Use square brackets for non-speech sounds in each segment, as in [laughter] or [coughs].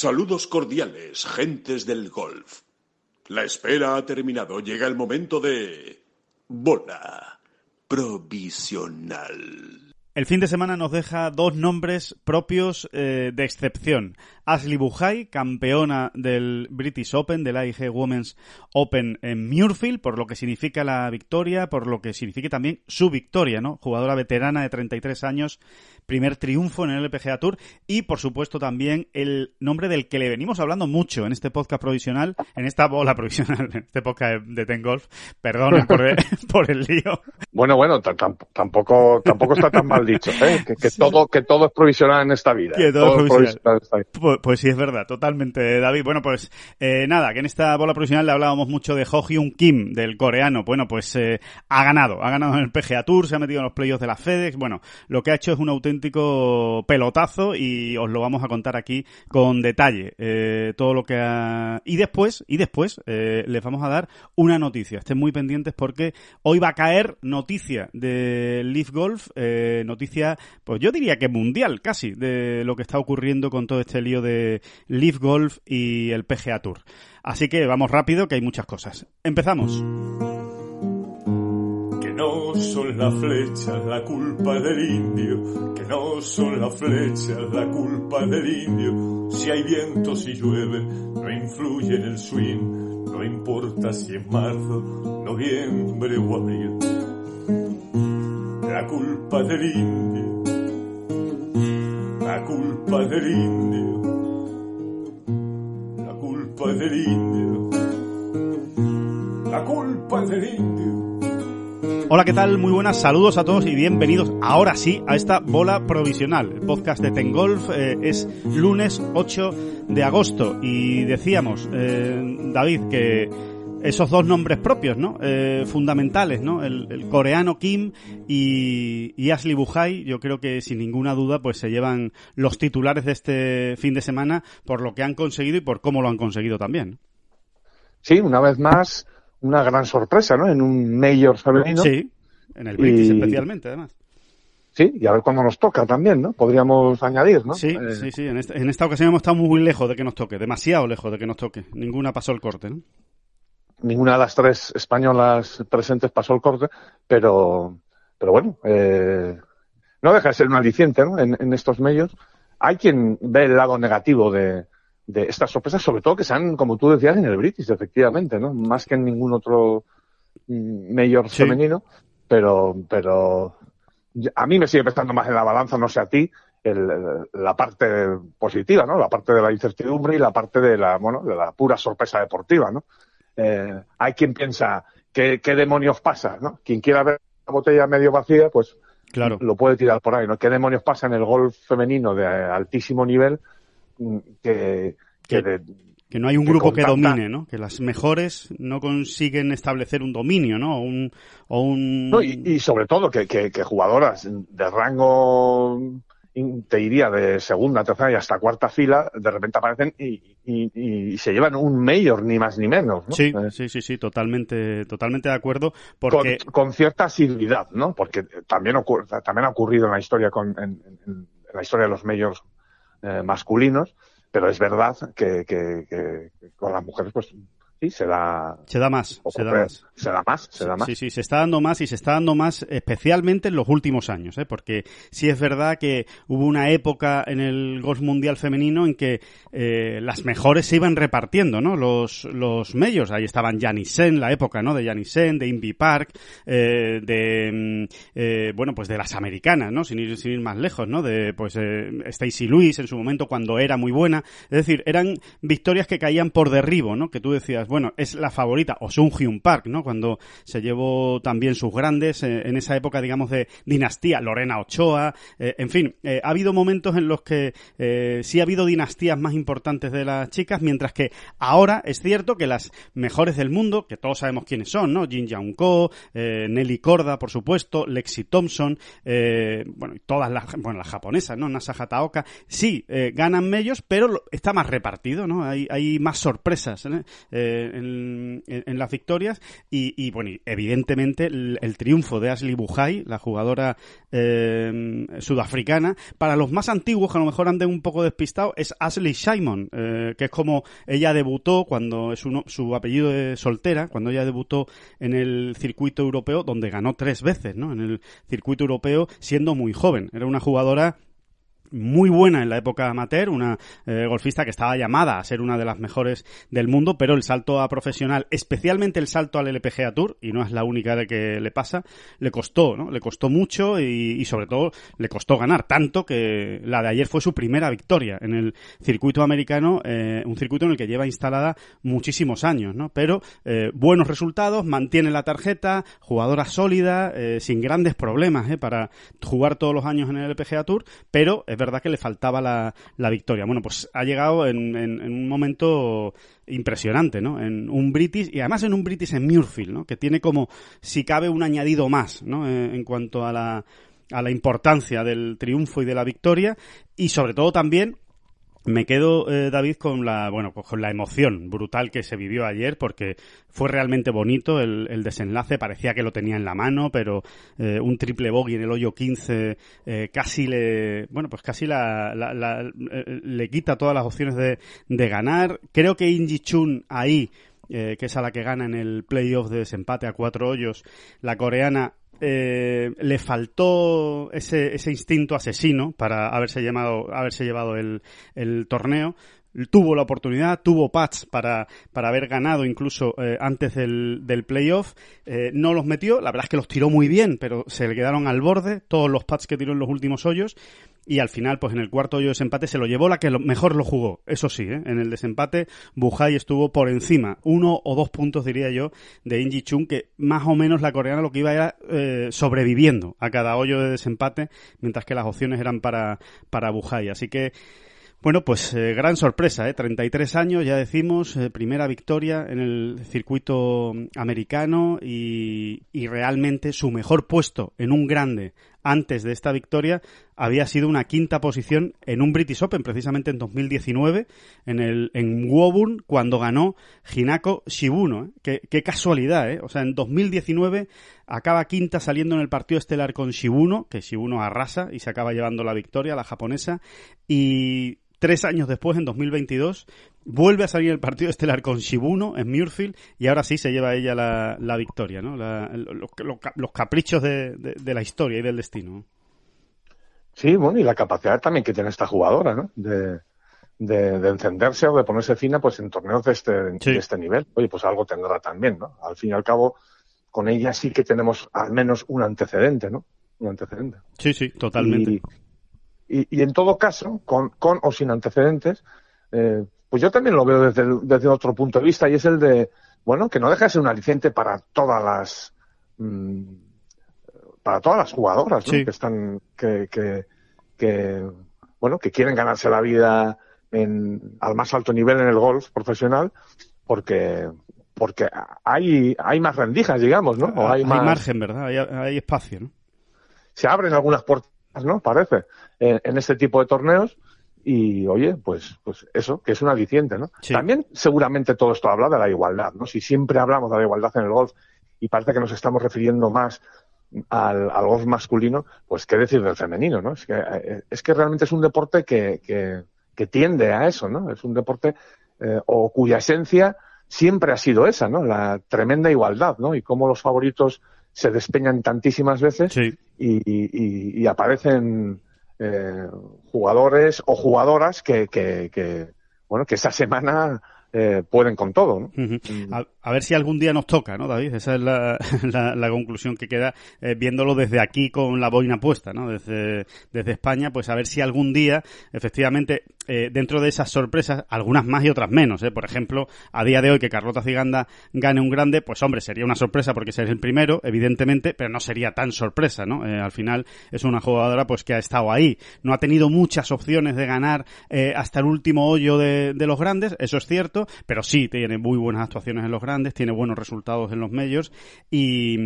Saludos cordiales, gentes del golf. La espera ha terminado. Llega el momento de... Bola provisional. El fin de semana nos deja dos nombres propios eh, de excepción. Ashley Buhai, campeona del British Open, del AIG Women's Open en Muirfield, por lo que significa la victoria, por lo que significa también su victoria, ¿no? Jugadora veterana de 33 años, primer triunfo en el LPGA Tour y, por supuesto, también el nombre del que le venimos hablando mucho en este podcast provisional, en esta bola [laughs] provisional, en este podcast de, Ten Golf. Perdón [laughs] por, por el lío. Bueno, bueno, tampoco, tampoco está tan mal dicho, ¿eh? que, todo, que todo es provisional en esta vida. Que todo, es provisional. Pues, pues, sí, es verdad, totalmente, David. Bueno, pues eh, nada, que en esta bola provisional le hablábamos mucho de Ho Hyun Kim, del coreano. Bueno, pues eh, ha ganado, ha ganado en el PGA Tour, se ha metido en los playoffs de la FedEx. Bueno, lo que ha hecho es un auténtico pelotazo y os lo vamos a contar aquí con detalle. Eh, todo lo que ha... Y después, y después, eh, les vamos a dar una noticia. Estén muy pendientes porque hoy va a caer noticia de Leaf Golf, noticia, pues yo diría que mundial casi, de lo que está ocurriendo con todo este lío de Leaf Golf y el PGA Tour. Así que vamos rápido, que hay muchas cosas. Empezamos. Que no son las flechas la culpa del indio, que no son las flechas la culpa del indio. Si hay viento, si llueve, no influye en el swing, no importa si es marzo, noviembre o abril. La culpa del indio, la culpa del indio, culpa del indio, la culpa del indio. Hola, ¿qué tal? Muy buenas, saludos a todos y bienvenidos ahora sí a esta bola provisional. El podcast de Tengolf eh, es lunes 8 de agosto y decíamos, eh, David, que esos dos nombres propios, ¿no? Eh, fundamentales, ¿no? El, coreano Kim y, Ashley Buhai, yo creo que sin ninguna duda pues se llevan los titulares de este fin de semana por lo que han conseguido y por cómo lo han conseguido también. Sí, una vez más una gran sorpresa, ¿no? En un mayor femenino. Sí, en el British especialmente, además. Sí, y a ver cuándo nos toca también, ¿no? Podríamos añadir, ¿no? Sí, eh, sí, sí. En esta, en esta ocasión hemos estado muy lejos de que nos toque, demasiado lejos de que nos toque. Ninguna pasó el corte, ¿no? Ninguna de las tres españolas presentes pasó el corte, pero, pero bueno, eh, no deja de ser un aliciente, ¿no? En, en estos medios. Hay quien ve el lado negativo de, de estas sorpresas, sobre todo que sean, como tú decías, en el British, efectivamente, ¿no? Más que en ningún otro mm, mayor femenino, pero, pero a mí me sigue prestando más en la balanza, no sé a ti, el, la parte positiva, ¿no? La parte de la incertidumbre y la parte de la, bueno, de la pura sorpresa deportiva, ¿no? Eh, hay quien piensa, ¿qué, ¿qué demonios pasa, no? Quien quiera ver la botella medio vacía, pues claro. lo puede tirar por ahí, ¿no? ¿Qué demonios pasa en el golf femenino de altísimo nivel? que, que, no hay un grupo que domine, ¿no? Que las mejores no consiguen establecer un dominio, ¿no? O un... y, sobre todo que, que, jugadoras de rango, te diría, de segunda, tercera y hasta cuarta fila, de repente aparecen y, y, se llevan un mayor, ni más ni menos, ¿no? Sí, eh, sí, sí, sí, totalmente, totalmente de acuerdo. Porque... Con, cierta asiduidad, ¿no? Porque también, ocurre, también ha ocurrido en la historia con, en, en la historia de los mayors eh, masculinos, pero es verdad que, que, que, con las mujeres pues Sí, se da. Se da más, se da más. Se da más, se da más. Sí, sí, se está dando más y se está dando más especialmente en los últimos años, ¿eh? porque sí es verdad que hubo una época en el golf mundial femenino en que eh, las mejores se iban repartiendo, ¿no? Los, los medios, ahí estaban Sen, la época, ¿no? De Sen, de Invi Park, eh, de, mm, eh, bueno, pues de las americanas, ¿no? Sin ir, sin ir más lejos, ¿no? De, pues, eh, Stacy Lewis en su momento cuando era muy buena. Es decir, eran victorias que caían por derribo, ¿no? Que tú decías, bueno, es la favorita, o Sung Hyun Park, ¿no? Cuando se llevó también sus grandes, eh, en esa época, digamos, de dinastía, Lorena Ochoa, eh, en fin, eh, ha habido momentos en los que sí ha habido dinastías más importantes de las chicas, mientras que ahora es cierto que las mejores del mundo, que todos sabemos quiénes son, ¿no? Jin Young Ko, Nelly Korda, por supuesto, Lexi Thompson, bueno, todas las, bueno, las japonesas, ¿no? Nasa Hataoka, sí, ganan medios, pero está más repartido, ¿no? Hay, hay más sorpresas, ¿eh? Eh, en, las victorias y, bueno, evidentemente el, triunfo de Ashley Buhai, la jugadora eh, sudafricana, para los más antiguos que a lo mejor anden un poco despistados, es Ashley Simon, que es como ella debutó cuando es su apellido de soltera, cuando ella debutó en el circuito europeo, donde ganó tres veces, ¿no? En el circuito europeo siendo muy joven. Era una jugadora muy buena en la época amateur, una eh, golfista que estaba llamada a ser una de las mejores del mundo, pero el salto a profesional, especialmente el salto al LPGA Tour, y no es la única de que le pasa, le costó, ¿no? Le costó mucho y, sobre todo le costó ganar, tanto que la de ayer fue su primera victoria en el circuito americano, eh, un circuito en el que lleva instalada muchísimos años, ¿no? Pero eh, buenos resultados, mantiene la tarjeta, jugadora sólida, sin grandes problemas, Para jugar todos los años en el LPGA Tour, pero verdad que le faltaba la, la victoria. Bueno, pues ha llegado en, en, un momento impresionante, ¿no? En un British, y además en un British en Muirfield, ¿no? Que tiene como, si cabe, un añadido más, ¿no? Eh, en cuanto a la, a la importancia del triunfo y de la victoria, y sobre todo también me quedo, eh, David, con la, bueno, con la emoción brutal que se vivió ayer, porque fue realmente bonito el, desenlace, parecía que lo tenía en la mano, pero eh, un triple bogey en el hoyo 15 eh, casi le, bueno, pues casi la, le quita todas las opciones de, de ganar. Creo que Inji Chun ahí, que es a la que gana en el playoff de desempate a cuatro hoyos, la coreana eh, le faltó ese, ese instinto asesino para haberse, llamado, haberse llevado el, el torneo tuvo la oportunidad, tuvo pads para, para haber ganado incluso eh, antes del, del playoff, eh, no los metió, la verdad es que los tiró muy bien, pero se le quedaron al borde todos los pads que tiró en los últimos hoyos y al final, pues en el cuarto hoyo de desempate se lo llevó la que mejor lo jugó. Eso sí, ¿eh? en el desempate Bujai estuvo por encima, uno o dos puntos diría yo, de Inji Chung, que más o menos la coreana lo que iba era eh, sobreviviendo a cada hoyo de desempate, mientras que las opciones eran para, para Bujai. Así que bueno, pues eh, gran sorpresa, ¿eh? 33 años, ya decimos, eh, primera victoria en el circuito americano y, y, realmente su mejor puesto en un grande antes de esta victoria había sido una quinta posición en un British Open, precisamente en 2019, en el en Woburn, cuando ganó Hinako Shibuno. ¿eh? Qué, qué, casualidad, ¿eh? O sea, en 2019 acaba quinta saliendo en el partido estelar con Shibuno, que Shibuno arrasa y se acaba llevando la victoria, la japonesa, y tres años después, en 2022, vuelve a salir el partido estelar con Shibuno en Muirfield y ahora sí se lleva ella la, la victoria, ¿no? los caprichos de, de, la historia y del destino. Sí, bueno, y la capacidad también que tiene esta jugadora, ¿no? De, de, encenderse o de ponerse fina pues en torneos de este, de este nivel. Oye, pues algo tendrá también, ¿no? Al fin y al cabo, con ella sí que tenemos al menos un antecedente, ¿no? Un antecedente. Sí, sí, totalmente. Y, en todo caso, con, con o sin antecedentes, eh, pues yo también lo veo desde, desde otro punto de vista y es el de, bueno, que no deja de ser un aliciente para todas las, mm, para todas las jugadoras, ¿no? Que están, que, que, que, bueno, que quieren ganarse la vida en, al más alto nivel en el golf profesional, porque, porque hay, hay más rendijas, digamos, ¿no? O hay, margen, ¿verdad? Hay, hay espacio, ¿no? Se abren algunas puertas ¿no? Parece, en, este tipo de torneos. Y oye, pues, pues eso, que es un aliciente, ¿no? También seguramente todo esto habla de la igualdad, ¿no? Si siempre hablamos de la igualdad en el golf y parece que nos estamos refiriendo más al, golf masculino, pues qué decir del femenino, ¿no? Es que, eh, es que realmente es un deporte que, que, tiende a eso, ¿no? Es un deporte eh, o cuya esencia siempre ha sido esa, ¿no? La tremenda igualdad, ¿no? Y cómo los favoritos se despeñan tantísimas veces y, aparecen eh, jugadores o jugadodoras que, que, que, bueno, que esa semana eh, pueden con todo. ¿no? A, ver si algún día nos toca, ¿no, David? Esa es [laughs] la, la, conclusión que queda eh, viéndolo desde aquí con la boina puesta, ¿no? Desde, España, pues a ver si algún día, efectivamente, eh, dentro de esas sorpresas, algunas más y otras menos. ¿eh? Por ejemplo, a día de hoy que Carlota Ciganda gane un grande, pues hombre, sería una sorpresa porque sería el primero, evidentemente, pero no sería tan sorpresa, ¿no? al final es una jugadora pues que ha estado ahí. No ha tenido muchas opciones de ganar hasta el último hoyo de, de los grandes, eso es cierto pero sí tiene muy buenas actuaciones en los grandes, tiene buenos resultados en los medios y,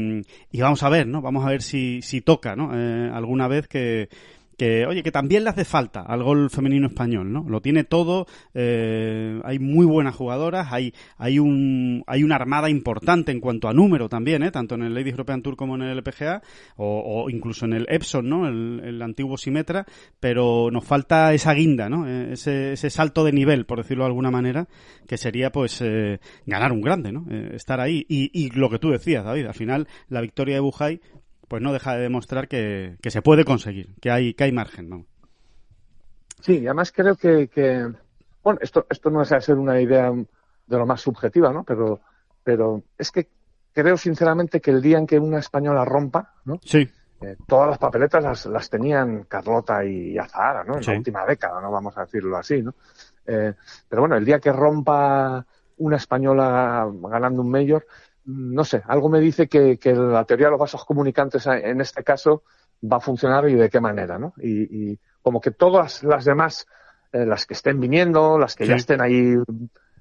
vamos a ver, ¿no? Vamos a ver si, si toca, ¿no? Eh, alguna vez que que, oye, que también le hace falta al gol femenino español, ¿no? Lo tiene todo, eh, hay muy buenas jugadoras, hay, hay un, hay una armada importante en cuanto a número también, ¿eh? Tanto en el Ladies European Tour como en el LPGA, o, incluso en el Epson, ¿no? El, antiguo Simetra, pero nos falta esa guinda, ¿no? Eh, ese, ese salto de nivel, por decirlo de alguna manera, que sería, pues, eh, ganar un grande, ¿no? Eh, estar ahí. Y, y lo que tú decías, David, al final, la victoria de Bujay pues no deja de demostrar que, se puede conseguir, que hay, que hay margen, ¿no? Sí, además creo que, bueno, esto, esto no es a ser una idea de lo más subjetiva, ¿no? Pero, pero es que creo sinceramente que el día en que una española rompa, ¿no? Sí. Eh, todas las papeletas las, las, tenían Carlota y Azahara, ¿no? En la última década, ¿no? Vamos a decirlo así, ¿no? Eh, pero bueno, el día que rompa una española ganando un mayor, no sé, algo me dice que, la teoría de los vasos comunicantes en este caso va a funcionar y de qué manera, ¿no? Y, como que todas las demás, eh, las que estén viniendo, las que ya estén ahí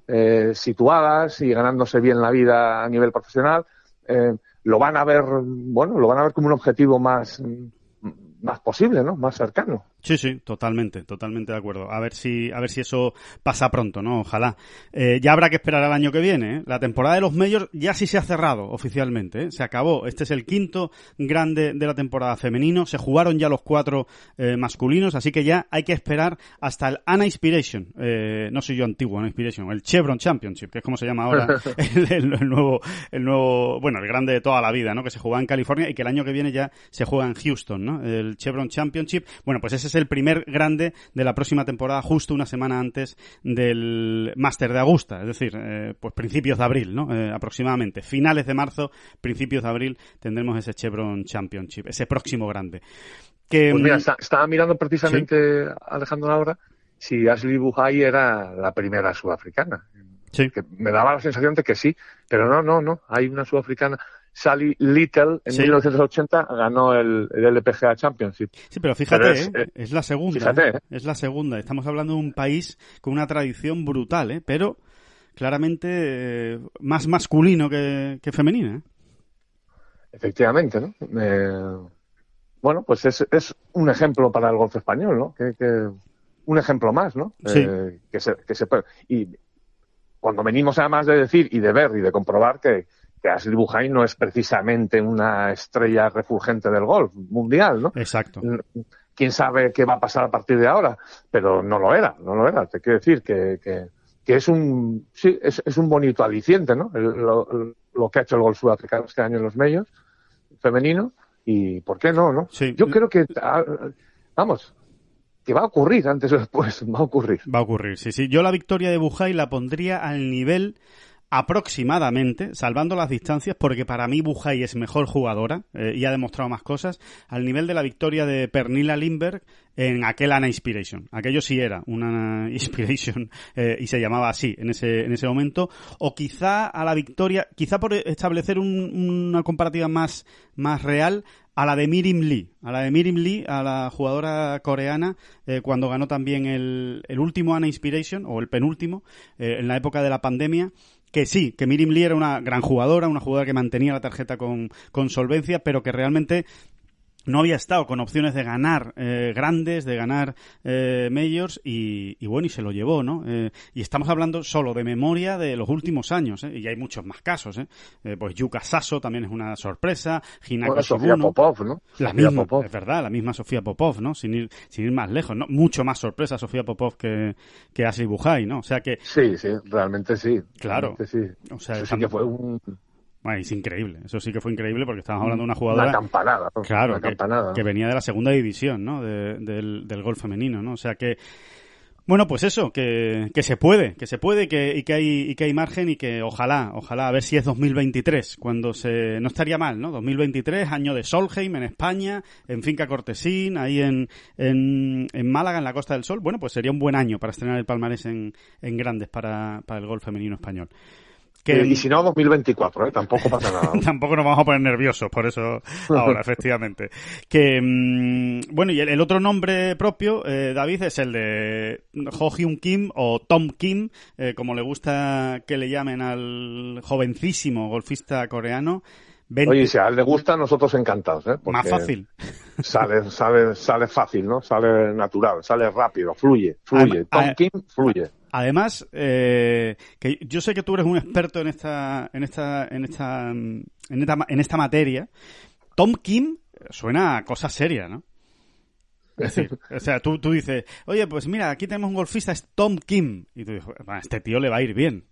eh, situadas y ganándose bien la vida a nivel profesional, eh, lo van a ver, bueno, lo van a ver como un objetivo más, más posible, ¿no? Más cercano. Sí, sí, totalmente, totalmente de acuerdo. A ver si, a ver si eso pasa pronto, ¿no? Ojalá. Eh, ya habrá que esperar al año que viene. ¿eh? La temporada de los Majors ya sí se ha cerrado oficialmente. ¿eh? Se acabó. Este es el quinto grande de la temporada femenino. Se jugaron ya los cuatro eh, masculinos, así que ya hay que esperar hasta el Ana Inspiration. Eh, no soy yo antiguo, Ana Inspiration, el Chevron Championship, que es como se llama ahora [laughs] el, nuevo, el nuevo, bueno, el grande de toda la vida, ¿no? Que se juega en California y que el año que viene ya se juega en Houston, ¿no? El Chevron Championship. Bueno, pues ese es el primer grande de la próxima temporada, justo una semana antes del Máster de Augusta, es decir, eh, pues principios de abril, ¿no? Eh, aproximadamente. Finales de marzo, principios de abril, tendremos ese Chevron Championship, ese próximo grande. Que, pues mira, mm, estaba mirando precisamente, Alejandro ahora, si Ashley Buhai era la primera sudafricana. Sí. Que me daba la sensación de que sí, pero no, no, no. Hay una sudafricana. Sally Little en 1980 ganó el, LPGA Championship. Sí, pero fíjate, es, ¿eh? es, la segunda. ¿eh? ¿eh? Es la segunda. Estamos hablando de un país con una tradición brutal, ¿eh? pero claramente más masculino que, que femenina. Efectivamente, ¿no? bueno, pues es, es un ejemplo para el golf español, ¿no? Que, que un ejemplo más, ¿no? Sí. que se, que se Y cuando venimos además de decir y de ver y de comprobar que, que Ashley Buhai no es precisamente una estrella refulgente del golf mundial, ¿no? Exacto. Quién sabe qué va a pasar a partir de ahora, pero no lo era, no lo era. Te quiero decir que, que, que es un, sí, es, es, un bonito aliciente, ¿no? lo, lo, que ha hecho el golf sudafricano este año en los medios, femenino, y ¿por qué no, no? Sí. Yo creo que, ah, vamos, que va a ocurrir antes o después, [laughs] va a ocurrir. Va a ocurrir, sí, sí. Yo la victoria de Bujay la pondría al nivel aproximadamente, salvando las distancias, porque para mí Bujay es mejor jugadora eh, y ha demostrado más cosas, al nivel de la victoria de Pernilla Lindberg en aquel Ana Inspiration. Aquello sí era una [laughs] Inspiration eh, y se llamaba así en ese, en ese momento. O quizá a la victoria, quizá por establecer una comparativa más, más real, a la de Mirim Lee, a la de Mirim Lee, a la jugadora coreana, eh, cuando ganó también el, el último Ana Inspiration, o el penúltimo, en la época de la pandemia, que sí, que Mirim Lee era una gran jugadora, una jugadora que mantenía la tarjeta con, con solvencia, pero que realmente no había estado con opciones de ganar eh, grandes, de ganar eh, majors y, y, bueno, y se lo llevó, ¿no? Eh, y estamos hablando solo de memoria de los últimos años, ¿eh? y hay muchos más casos, ¿eh? eh pues Yuka Sasso también es una sorpresa, Hinako Sofía Popov, ¿no? La misma, Popov. es verdad, la misma Sofía Popov, ¿no? Sin ir, sin ir más lejos, ¿no? Mucho más sorpresa Sofía Popov que, que Ashley Bujay, ¿no? O sea que... Sí, sí, realmente sí. Claro. Realmente sí. O sea, sí que fue un bueno, es increíble, eso sí que fue increíble porque estábamos hablando de una jugadora... Una campanada, Claro, una campanada, que, venía de la segunda división, ¿no? del, del golf femenino, ¿no? O sea que... Bueno, pues eso, que, que se puede, que se puede que, y, que hay, y que hay margen y que ojalá, ojalá, a ver si es 2023, cuando se... No estaría mal, ¿no? 2023, año de Solheim en España, en Finca Cortesín, ahí en, en, en Málaga, en la Costa del Sol. Bueno, pues sería un buen año para estrenar el palmarés en, en grandes para, para el golf femenino español. Que, y si no, 2024, ¿eh? tampoco pasa nada. [laughs] tampoco nos vamos a poner nerviosos por eso ahora, [laughs] efectivamente. Que, mm, bueno, y el, otro nombre propio, eh, David, es el de Ho Hyun Kim o Tom Kim, eh, como le gusta que le llamen al jovencísimo golfista coreano. Oye, si a él le gusta, nosotros encantados, ¿eh? Más fácil. [laughs] Sale, sale, sale fácil, ¿no? Sale natural, sale rápido, fluye, fluye. Tom Kim fluye. Además, eh, que yo sé que tú eres un experto en esta, en esta, en esta, en esta, en esta materia. Tom Kim suena a cosa seria, ¿no? Es decir, o sea, tú, tú dices, oye, pues mira, aquí tenemos un golfista, es Tom Kim. Y tú dices, a este tío le va a ir bien.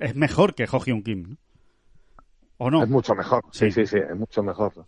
Es mejor que Ho Hyun Kim, ¿no? ¿O no? Es mucho mejor, sí, sí, sí, es mucho mejor.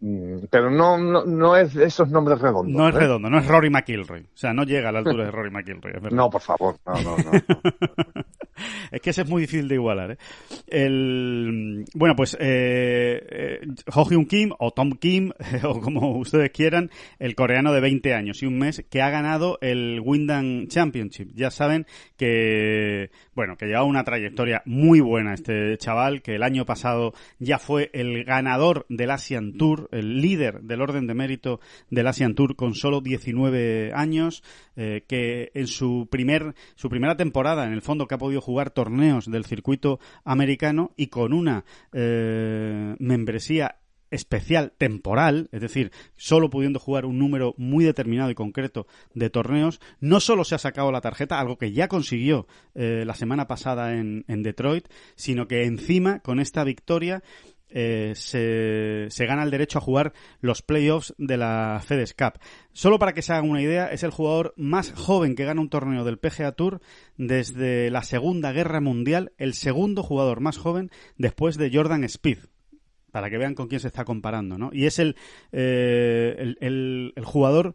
Mm, pero no, no, no es esos nombres redondos. No es ¿eh? redondo, no es Rory McIlroy. O sea, no llega a la altura de Rory McIlroy. no, por favor, no, no, no. [laughs] es que ese es muy difícil de igualar. ¿eh? El, bueno, pues eh, eh, Ho Hyun Kim o Tom Kim, [laughs] o como ustedes quieran, el coreano de 20 años y un mes que ha ganado el Windham Championship. Ya saben que, bueno, que lleva una trayectoria muy buena este chaval, que el año pasado ya fue el ganador del Asian Tour el líder del orden de mérito del Asian Tour con solo 19 años, eh, que en su primer su primera temporada, en el fondo, que ha podido jugar torneos del circuito americano y con una eh, membresía especial temporal, es decir, solo pudiendo jugar un número muy determinado y concreto de torneos, no solo se ha sacado la tarjeta, algo que ya consiguió eh, la semana pasada en, Detroit, sino que encima, con esta victoria, eh, se, se, gana el derecho a jugar los playoffs de la FedEx Cup. Solo para que se hagan una idea, es el jugador más joven que gana un torneo del PGA Tour desde la Segunda Guerra Mundial, el segundo jugador más joven después de Jordan Speed. Para que vean con quién se está comparando, ¿no? Y es el, eh, el, el, el jugador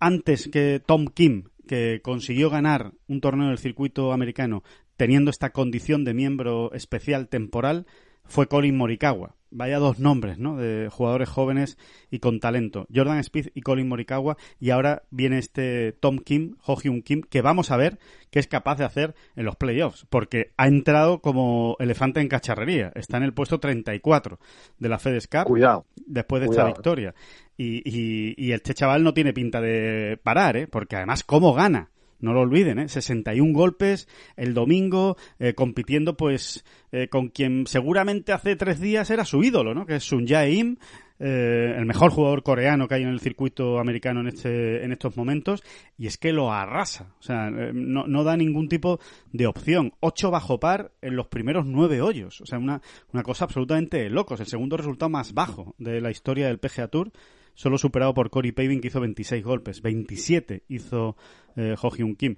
antes que Tom Kim, que consiguió ganar un torneo del circuito americano teniendo esta condición de miembro especial temporal, fue Colin Morikawa. Vaya dos nombres, ¿no? De jugadores jóvenes y con talento. Jordan Speed y Colin Morikawa. Y ahora viene este Tom Kim, Ho Hyun Kim, que vamos a ver qué es capaz de hacer en los playoffs. Porque ha entrado como elefante en cacharrería. Está en el puesto 34 de la FedEx Cup. Cuidado. Después de esta victoria. Y, y, y este chaval no tiene pinta de parar, ¿eh? Porque además, ¿cómo gana? No lo olviden, ¿eh? 61 golpes el domingo, eh, compitiendo pues eh, con quien seguramente hace tres días era su ídolo, ¿no? Que es Sun Jae-im, eh, el mejor jugador coreano que hay en el circuito americano en, este, en estos momentos, y es que lo arrasa, o sea, no, no da ningún tipo de opción. Ocho bajo par en los primeros nueve hoyos, o sea, una, una cosa absolutamente locos, el segundo resultado más bajo de la historia del PGA Tour solo superado por Corey Paving que hizo 26 golpes, 27 hizo eh, Ho Hyun Kim.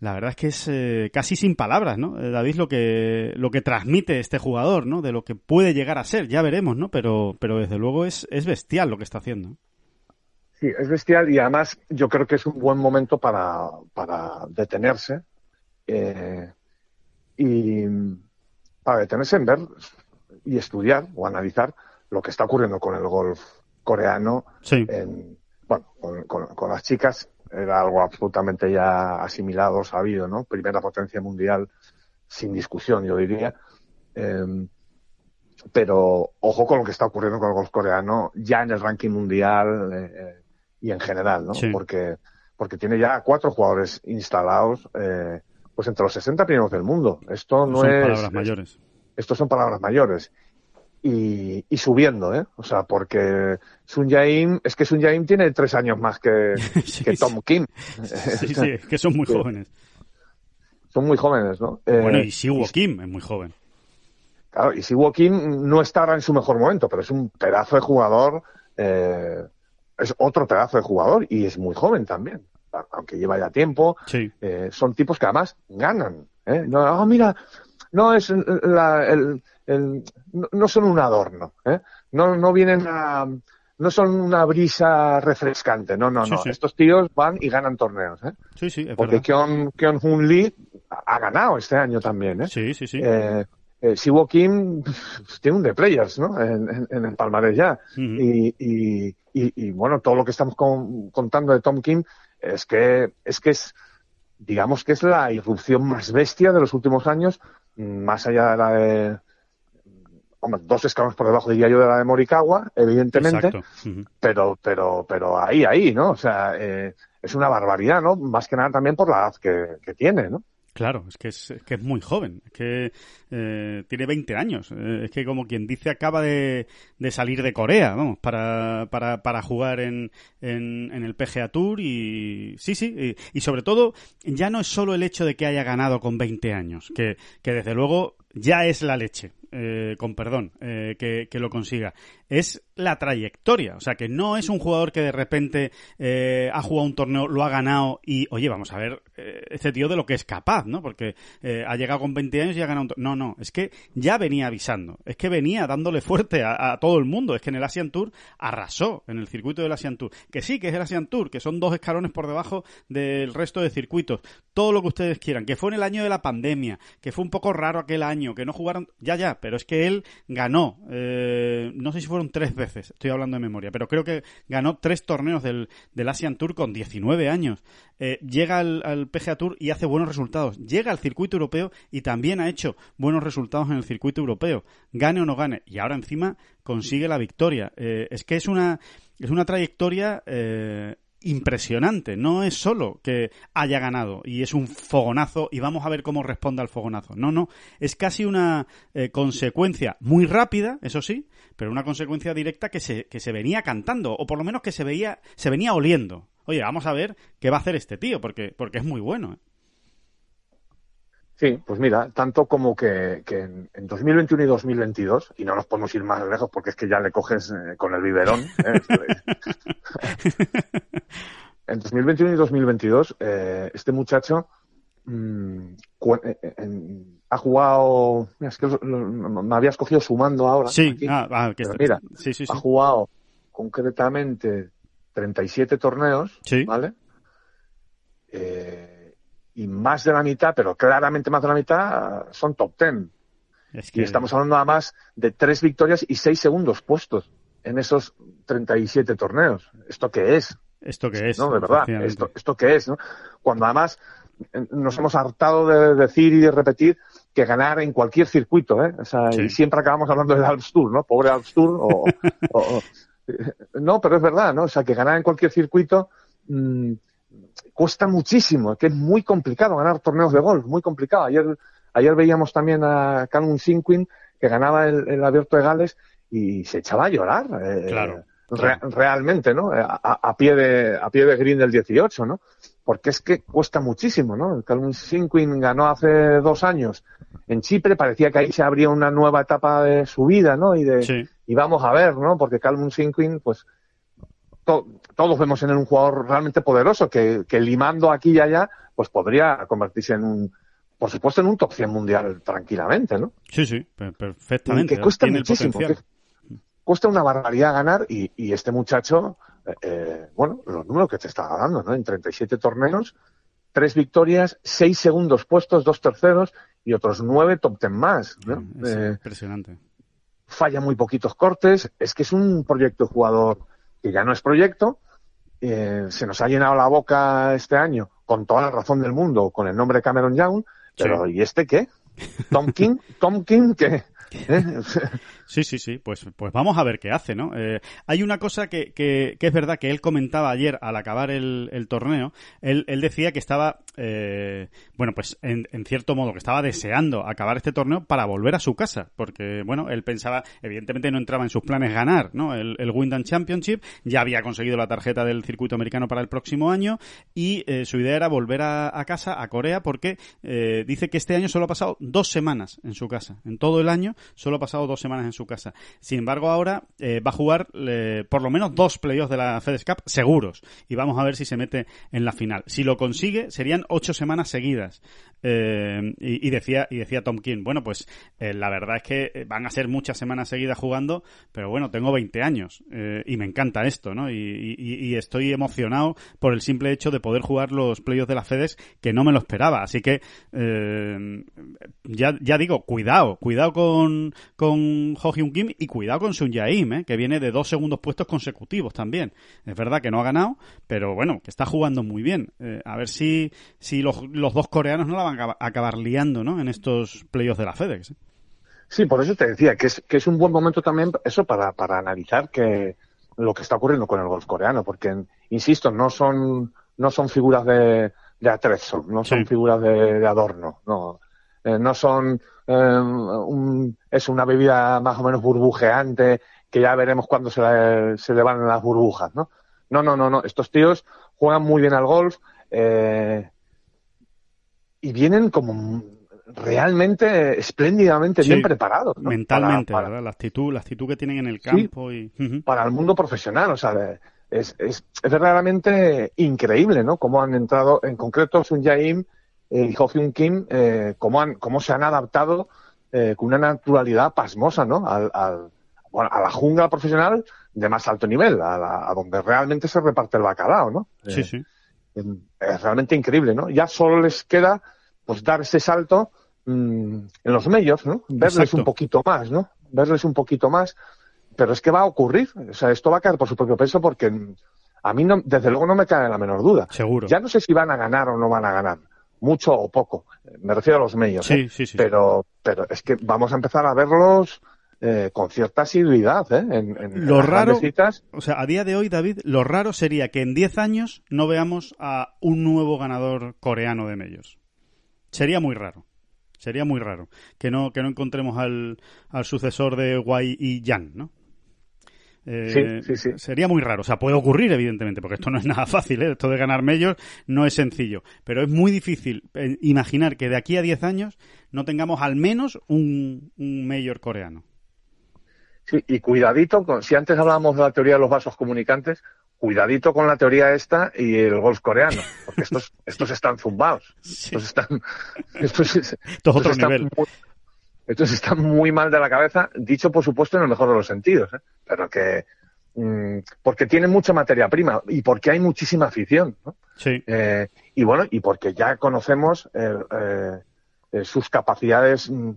La verdad es que es eh, casi sin palabras, ¿no? Eh, David, lo que, lo que transmite este jugador, ¿no? De lo que puede llegar a ser, ya veremos, ¿no? Pero, pero desde luego es, es bestial lo que está haciendo. Sí, es bestial y además yo creo que es un buen momento para, para detenerse eh, y para detenerse en ver y estudiar o analizar lo que está ocurriendo con el golf coreano. Sí. En, bueno, con, con, con las chicas era algo absolutamente ya asimilado, sabido, ¿no? Primera potencia mundial sin discusión, yo diría. Eh, pero ojo con lo que está ocurriendo con el golf coreano ya en el ranking mundial eh, y en general, ¿no? Sí. Porque, porque tiene ya cuatro jugadores instalados, eh, pues entre los 60 primeros del mundo. Esto no Son es. palabras mayores. Estos son palabras mayores. Y, y, subiendo, ¿eh? O sea, porque Sun Jae es que Sun Jae tiene tres años más que, [laughs] Sí, que Tom Kim. Sí, sí, es que son muy Sí. jóvenes. Son muy jóvenes, ¿no? Eh, Bueno, y Siwoo Kim es muy joven. Claro, y Siwoo Kim no está ahora en su mejor momento, pero es un pedazo de jugador, eh, es otro pedazo de jugador y es muy joven también, aunque lleva ya tiempo. Sí. Eh, son tipos que además ganan. ¿eh? No, ah, mira, no es la, el, el, no, no son un adorno, ¿eh? no, no vienen a, no son una brisa refrescante, no, no, Sí, no. sí. Estos tíos van y ganan torneos, ¿eh? Sí, sí, es Porque Keon Hoon Lee ha ganado este año también, ¿eh? Sí, sí, sí. Eh, eh, Siwoo Kim tiene un de players, ¿no? En, en- en el palmarés ya. Y, y, y, y, bueno, todo lo que estamos con- contando de Tom Kim es que es que es, digamos que es la irrupción más bestia de los últimos años, más allá de la de, dos escalones por debajo diría yo de la de Morikawa, evidentemente, Exacto. Ujú. pero, pero, pero ahí, ahí, ¿no? O sea, eh, es una barbaridad, ¿no? Más que nada también por la edad que, que tiene, ¿no? Claro, es que es, que es muy joven, es que eh, tiene 20 años, eh, es que como quien dice acaba de, de salir de Corea, vamos, para, para, para jugar en, en, en, el PGA Tour y sí, sí, y, y, sobre todo ya no es solo el hecho de que haya ganado con 20 años, que, que desde luego ya es la leche, eh, con perdón, eh, que, que, lo consiga. Es la trayectoria. O sea, que no es un jugador que de repente eh, ha jugado un torneo, lo ha ganado y, oye, vamos a ver eh, este tío de lo que es capaz, ¿no? Porque eh, ha llegado con 20 años y ha ganado un torneo. No, no, es que ya venía avisando. Es que venía dándole fuerte a, a, todo el mundo. Es que en el Asian Tour arrasó, en el circuito del Asian Tour. Que sí, que es el Asian Tour, que son dos escalones por debajo del resto de circuitos. Todo lo que ustedes quieran. Que fue en el año de la pandemia, que fue un poco raro aquel año, que no jugaron. Ya, ya, pero es que él ganó. no sé si fueron tres veces, estoy hablando de memoria, pero creo que ganó tres torneos del, del Asian Tour con 19 años. Eh, llega al, PGA Tour y hace buenos resultados. Llega al circuito europeo y también ha hecho buenos resultados en el circuito europeo. Gane o no gane. Y ahora encima consigue la victoria. Eh, es que es una, es una trayectoria eh, impresionante. No es solo que haya ganado y es un fogonazo y vamos a ver cómo responde al fogonazo. No, no. Es casi una eh, consecuencia muy rápida, eso sí, pero una consecuencia directa que se, que se venía cantando, o por lo menos que se veía, se venía oliendo. Oye, vamos a ver qué va a hacer este tío, porque, porque es muy bueno. ¿eh? Sí, pues mira, tanto como que, que en, en, 2021 y 2022, y no nos podemos ir más lejos porque es que ya le coges eh, con el biberón. ¿eh? [laughs] en 2021 y 2022, eh, este muchacho mmm, ha jugado. Mira, es que lo, lo, me había escogido sumando ahora. Sí, ah, ah, que mira, sí, sí, sí. ha jugado concretamente 37 torneos. ¿vale? Eh, y más de la mitad, pero claramente más de la mitad, son top ten. Es que... Y estamos hablando además de tres victorias y seis segundos puestos en esos 37 torneos. ¿Esto qué es? ¿Esto qué es? No, de verdad. ¿Esto, esto qué es? ¿no? Cuando además nos hemos hartado de decir y de repetir que ganar en cualquier circuito, ¿eh? O sea, sí. y siempre acabamos hablando del Alps Tour, ¿no? Pobre Alps Tour o, [laughs] o, o, no, pero es verdad, ¿no? O sea, que ganar en cualquier circuito mmm, cuesta muchísimo, que es muy complicado ganar torneos de golf, muy complicado. Ayer, ayer veíamos también a Calum Sinquin que ganaba el, el, abierto de Gales y se echaba a llorar. Eh, claro. Re, realmente, ¿no? A, a, pie de, a pie de green del 18, ¿no? Porque es que cuesta muchísimo, ¿no? Calum Sinquin ganó hace dos años en Chipre, parecía que ahí se abría una nueva etapa de su vida, ¿no? Y de, sí. y vamos a ver, ¿no? Porque Calum Sinquin, pues, to, todos vemos en él un jugador realmente poderoso que, que, limando aquí y allá, pues podría convertirse en un, por supuesto, en un top 100 mundial tranquilamente, ¿no? Sí, sí, perfectamente. Y que cuesta muchísimo. Que cuesta una barbaridad ganar y, y este muchacho, eh, bueno, los números que te está dando, ¿no? En 37 torneos, tres victorias, seis segundos puestos, dos terceros y otros nueve top 10 más, ¿no? Es eh, impresionante. Falla muy poquitos cortes, es que es un proyecto de jugador que ya no es proyecto, eh, se nos ha llenado la boca este año, con toda la razón del mundo, con el nombre de Cameron Young, pero sí. ¿y este qué? Tom King, Tom King, ¿qué? ¿Eh? Sí, sí, sí, pues, pues vamos a ver qué hace, ¿no? Eh, hay una cosa que, que, que, es verdad que él comentaba ayer al acabar el, el torneo, él, decía que estaba, eh, bueno, pues en, en, cierto modo, que estaba deseando acabar este torneo para volver a su casa, porque, bueno, él pensaba, evidentemente no entraba en sus planes ganar, ¿no? El, el Wyndham Championship, ya había conseguido la tarjeta del circuito americano para el próximo año y eh, su idea era volver a, casa, a Corea, porque dice que este año solo ha pasado dos semanas en su casa, en todo el año solo ha pasado dos semanas en su casa. Sin embargo, ahora eh, va a jugar eh, por lo menos dos playoffs de la FedEx Cup seguros y vamos a ver si se mete en la final. Si lo consigue, serían ocho semanas seguidas. Eh, y, decía y decía Tom King, bueno, pues eh, la verdad es que van a ser muchas semanas seguidas jugando, pero bueno, tengo 20 años y me encanta esto, ¿no? Y, y, estoy emocionado por el simple hecho de poder jugar los playoffs de la FedEx que no me lo esperaba. Así que ya, ya digo, cuidado, cuidado con, con Ho Hyun Kim y cuidado con Sun Jae-im, ¿eh? que viene de dos segundos puestos consecutivos también. Es verdad que no ha ganado, pero bueno, que está jugando muy bien. Eh, a ver si, si los, los, dos coreanos no la van a acabar liando, ¿no? En estos playoffs de la FedEx. ¿eh? Sí, por eso te decía que es, que es un buen momento también eso para, para analizar que lo que está ocurriendo con el golf coreano, porque, insisto, no son, no son figuras de, de atrezo, no son figuras de, adorno, no, eh, no son un, es una bebida más o menos burbujeante que ya veremos cuando se, se le van las burbujas, ¿no? No, no, no, no. Estos tíos juegan muy bien al golf eh, y vienen como realmente espléndidamente bien preparados. Mentalmente, ¿verdad? La actitud, la actitud que tienen en el campo. y Para el mundo profesional, o sea, es, es, es, verdaderamente increíble, ¿no? Cómo han entrado, en concreto Sun Jae-im y Ho Hyun Kim, eh, cómo, han, cómo se han adaptado eh, con una naturalidad pasmosa, ¿no? Al, al, bueno, a la jungla profesional de más alto nivel, a, a, donde realmente se reparte el bacalao, ¿no? Sí, eh, sí. Es realmente increíble, ¿no? Ya solo les queda, pues, dar ese salto mmm, en los medios, ¿no? Verles Exacto. un poquito más, ¿no? Verles un poquito más. Pero es que va a ocurrir. O sea, esto va a caer por su propio peso porque a mí, no, desde luego, no me cae la menor duda. Seguro. Ya no sé si van a ganar o no van a ganar mucho o poco. Me refiero a los medios. Sí, ¿eh? sí, sí. Pero, pero es que vamos a empezar a verlos eh, con cierta asiduidad, ¿eh? En, en lo en raro, citas. o sea, a día de hoy, David, lo raro sería que en 10 años no veamos a un nuevo ganador coreano de medios. Sería muy raro. Sería muy raro que no, que no encontremos al, al sucesor de Wai y Yang, ¿no? Eh, sí, sí, sí. Sería muy raro. O sea, puede ocurrir, evidentemente, porque esto no es nada [laughs] fácil, ¿eh? Esto de ganar medios no es sencillo. Pero es muy difícil eh, imaginar que de aquí a 10 años no tengamos al menos un, un mayor coreano. Sí, y cuidadito, con, si antes hablábamos de la teoría de los vasos comunicantes, cuidadito con la teoría esta y el golf coreano, porque estos, [laughs] estos están zumbados. Estos están, [laughs] estos, Esto es otro están nivel. Muy, estos están muy mal de la cabeza, dicho por supuesto en el mejor de los sentidos, ¿eh? pero que mmm, porque tienen mucha materia prima y porque hay muchísima afición, ¿no? Sí. Eh, y bueno, y porque ya conocemos eh, sus capacidades, mm,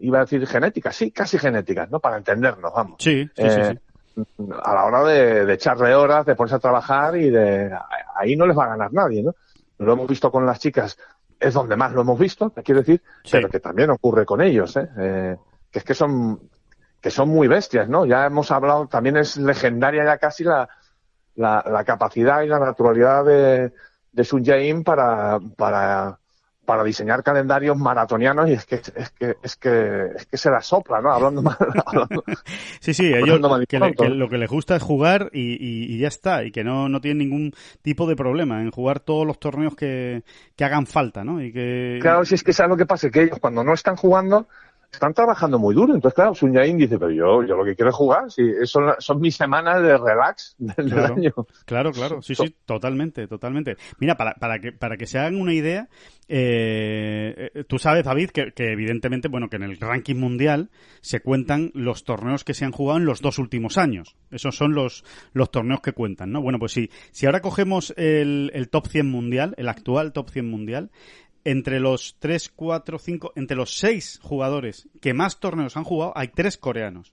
iba a decir genéticas, sí, casi genéticas, ¿no? Para entendernos, vamos. Sí, sí, sí, Eh, A la hora de, de, echarle horas, de ponerse a trabajar y de ahí no les va a ganar nadie, ¿no? Lo hemos visto con las chicas, es donde más lo hemos visto, quiero decir, Sí. pero que también ocurre con ellos, ¿eh? Eh, que es que son que son muy bestias, ¿no? Ya hemos hablado, también es legendaria ya casi la, la, la capacidad y la naturalidad de, de Sun Jae-in para, para, para diseñar calendarios maratonianos y es que es que es que es que se la sopla, ¿no? Hablando mal, [laughs] hablando, Sí, sí, ellos que, le- que lo que les gusta es jugar y, y- y ya está, y que no, no tienen ningún tipo de problema en jugar todos los torneos que, que hagan falta, ¿no? Y que... Claro, si es que sabes lo que pasa, que ellos cuando no están jugando están trabajando muy duro. Entonces, claro, Sun Jae-in dice, pero yo, yo lo que quiero es jugar. Si son, son mis semanas de relax del, Claro. año. Claro, claro, sí, sí, totalmente, totalmente. Mira, para, para que para que se hagan una idea, eh, eh, tú sabes, David, que, que evidentemente, bueno, que en el ranking mundial se cuentan los torneos que se han jugado en los dos últimos años. Esos son los, los torneos que cuentan, ¿no? Bueno, pues si, si ahora cogemos el, el top 100 mundial, el actual top 100 mundial, entre los 3, 4, 5, entre los 6 jugadores que más torneos han jugado, hay 3 coreanos.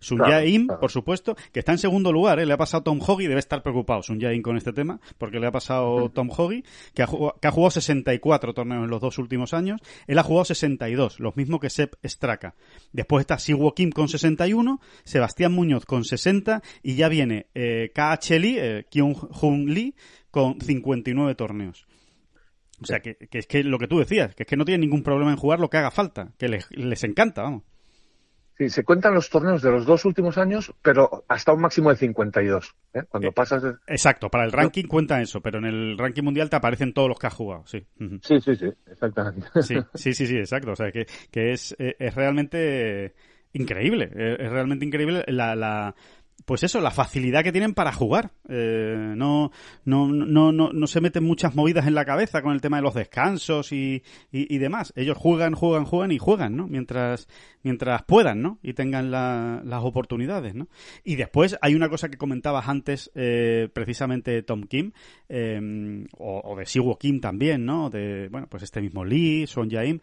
Sun Claro, Jae-in, claro. por supuesto, que está en segundo lugar, ¿eh? le ha pasado Tom Hoggy, debe estar preocupado Sun Jae-in con este tema, porque le ha pasado Tom Hoggy, que ha, jugado, que ha jugado 64 torneos en los dos últimos años, él ha jugado 62, los mismos que Sepp Straka. Después está Siwo Kim con 61, Sebastián Muñoz con 60, y ya viene eh, KH Lee, eh, Kyung-Hun Lee, con 59 torneos. O sea, que, que es que lo que tú decías, que es que no tienen ningún problema en jugar lo que haga falta, que les, les encanta, vamos. Sí, se cuentan los torneos de los dos últimos años, pero hasta un máximo de 52. ¿eh? Cuando Eh, pasas de... Exacto, para el ranking cuenta eso, pero en el ranking mundial te aparecen todos los que has jugado, sí. Ujú. Sí, sí, sí, exactamente. Sí, sí, sí, sí, exacto. O sea, que, que es, eh, es realmente increíble. eh, Es realmente increíble la, la, pues eso, la facilidad que tienen para jugar. Eh, no, no, no, no, no se meten muchas movidas en la cabeza con el tema de los descansos y, y, demás. Ellos juegan, juegan, juegan y juegan, ¿no? Mientras, mientras puedan, ¿no? Y tengan la- las oportunidades, ¿no? Y después hay una cosa que comentabas antes, eh, precisamente Tom Kim, eh, o, o de Siwo Kim también, ¿no? De, bueno, pues este mismo Lee, Son Jae-im,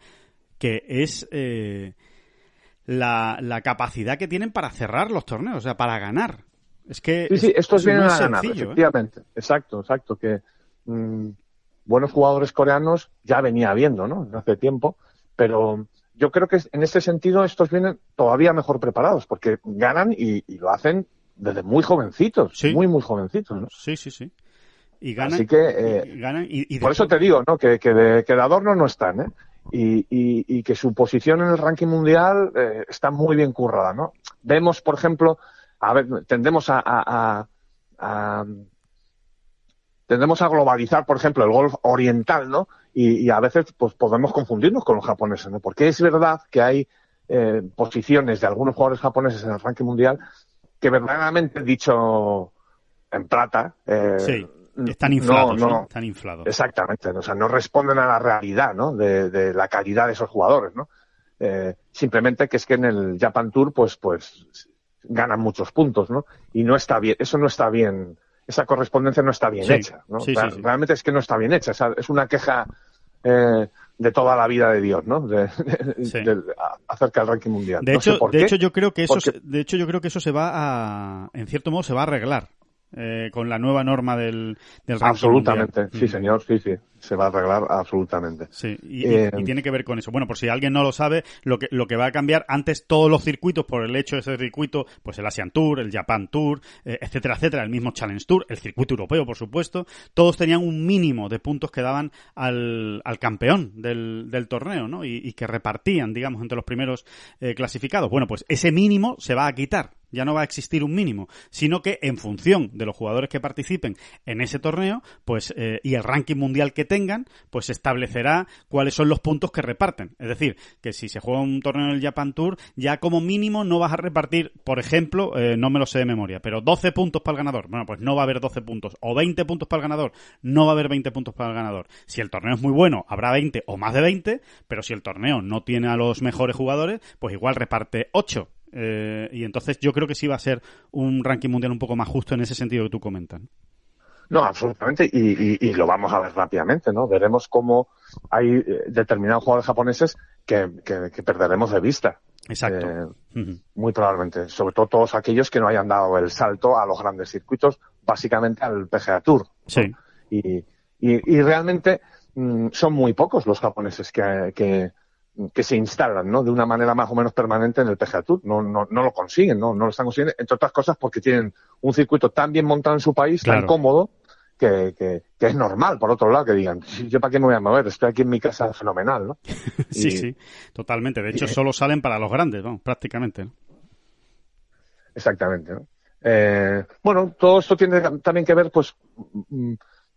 que es eh, la, la capacidad que tienen para cerrar los torneos, o sea, para ganar. Es que Sí, sí, estos es vienen a ganar, sencillo, ¿eh? efectivamente. Exacto, exacto. Que mm, buenos jugadores coreanos ya venía habiendo, ¿no? Hace tiempo. Pero yo creo que en este sentido estos vienen todavía mejor preparados, porque ganan y, y lo hacen desde muy jovencitos, Sí. muy, muy jovencitos, ¿no? Sí, sí, sí. Y ganan. Así que, eh, y ganan y, por eso te digo, ¿no? Que, que de, que de adorno no están, ¿eh? Y, y, que su posición en el ranking mundial eh, está muy bien currada, ¿no? Vemos, por ejemplo, a ver, tendemos a, a, a- a- tendemos a globalizar, por ejemplo, el golf oriental, ¿no? Y, y a veces, pues, podemos confundirnos con los japoneses, ¿no? Porque es verdad que hay eh, posiciones de algunos jugadores japoneses en el ranking mundial que verdaderamente, dicho en plata, eh, Sí, están inflados, ¿no? no, Están inflados. Exactamente, o sea, no responden a la realidad, ¿no? De, de la calidad de esos jugadores, ¿no? Eh, simplemente que es que en el Japan Tour, pues, pues, ganan muchos puntos, ¿no? Y no está bien, eso no está bien, esa correspondencia no está bien Sí, hecha, ¿no? sí, sí. Realmente es que no está bien hecha, o sea, es una queja eh, de toda la vida de Dios, ¿no? De, acerca del ranking mundial. De No sé hecho, por de qué. hecho yo creo que eso, porque- se- de hecho yo creo que eso se va a, en cierto modo, se va a arreglar eh, con la nueva norma del, del Absolutamente, sí, Mm. señor, sí, sí, se va a arreglar absolutamente. Sí, y, Eh, y tiene que ver con eso. Bueno, por si alguien no lo sabe, lo que, lo que va a cambiar, antes todos los circuitos, por el hecho de ese circuito, pues el Asian Tour, el Japan Tour, eh, etcétera, etcétera, el mismo Challenge Tour, el circuito europeo, por supuesto, todos tenían un mínimo de puntos que daban al, al campeón del, del torneo, ¿no? Y, y que repartían, digamos, entre los primeros eh, clasificados. Bueno, pues ese mínimo se va a quitar. Ya no va a existir un mínimo, sino que en función de los jugadores que participen en ese torneo, pues eh, y el ranking mundial que tengan, pues se establecerá cuáles son los puntos que reparten. Es decir, que si se juega un torneo en el Japan Tour, ya como mínimo no vas a repartir, por ejemplo, eh, no me lo sé de memoria, pero 12 puntos para el ganador. Bueno, pues no va a haber 12 puntos. O 20 puntos para el ganador, no va a haber 20 puntos para el ganador. Si el torneo es muy bueno, habrá 20 o más de 20, pero si el torneo no tiene a los mejores jugadores, pues igual reparte 8. Eh, y entonces yo creo que sí va a ser un ranking mundial un poco más justo en ese sentido que tú comentas. ¿No? Absolutamente, y, y- y lo vamos a ver rápidamente, ¿no? Veremos cómo hay eh, determinados jugadores japoneses que, que- que perderemos de vista, Exacto. eh, muy probablemente. Sobre todo todos aquellos que no hayan dado el salto a los grandes circuitos, básicamente al PGA Tour. ¿no? Sí. Y, y, y realmente mm, son muy pocos los japoneses que, que, que se instalan, ¿no? De una manera más o menos permanente en el PGA Tour. No, no, no lo consiguen, ¿no? No lo están consiguiendo, entre otras cosas porque tienen un circuito tan bien montado en su país, Claro. tan cómodo, que, que, que es normal, por otro lado, que digan, "Sí, yo para qué me voy a mover, estoy aquí en mi casa fenomenal, ¿no? [laughs] Sí, Y- sí, totalmente. De hecho, solo salen para los grandes, vamos, prácticamente. ¿no? Exactamente. ¿no? Eh, bueno, todo esto tiene también que ver, pues, mm,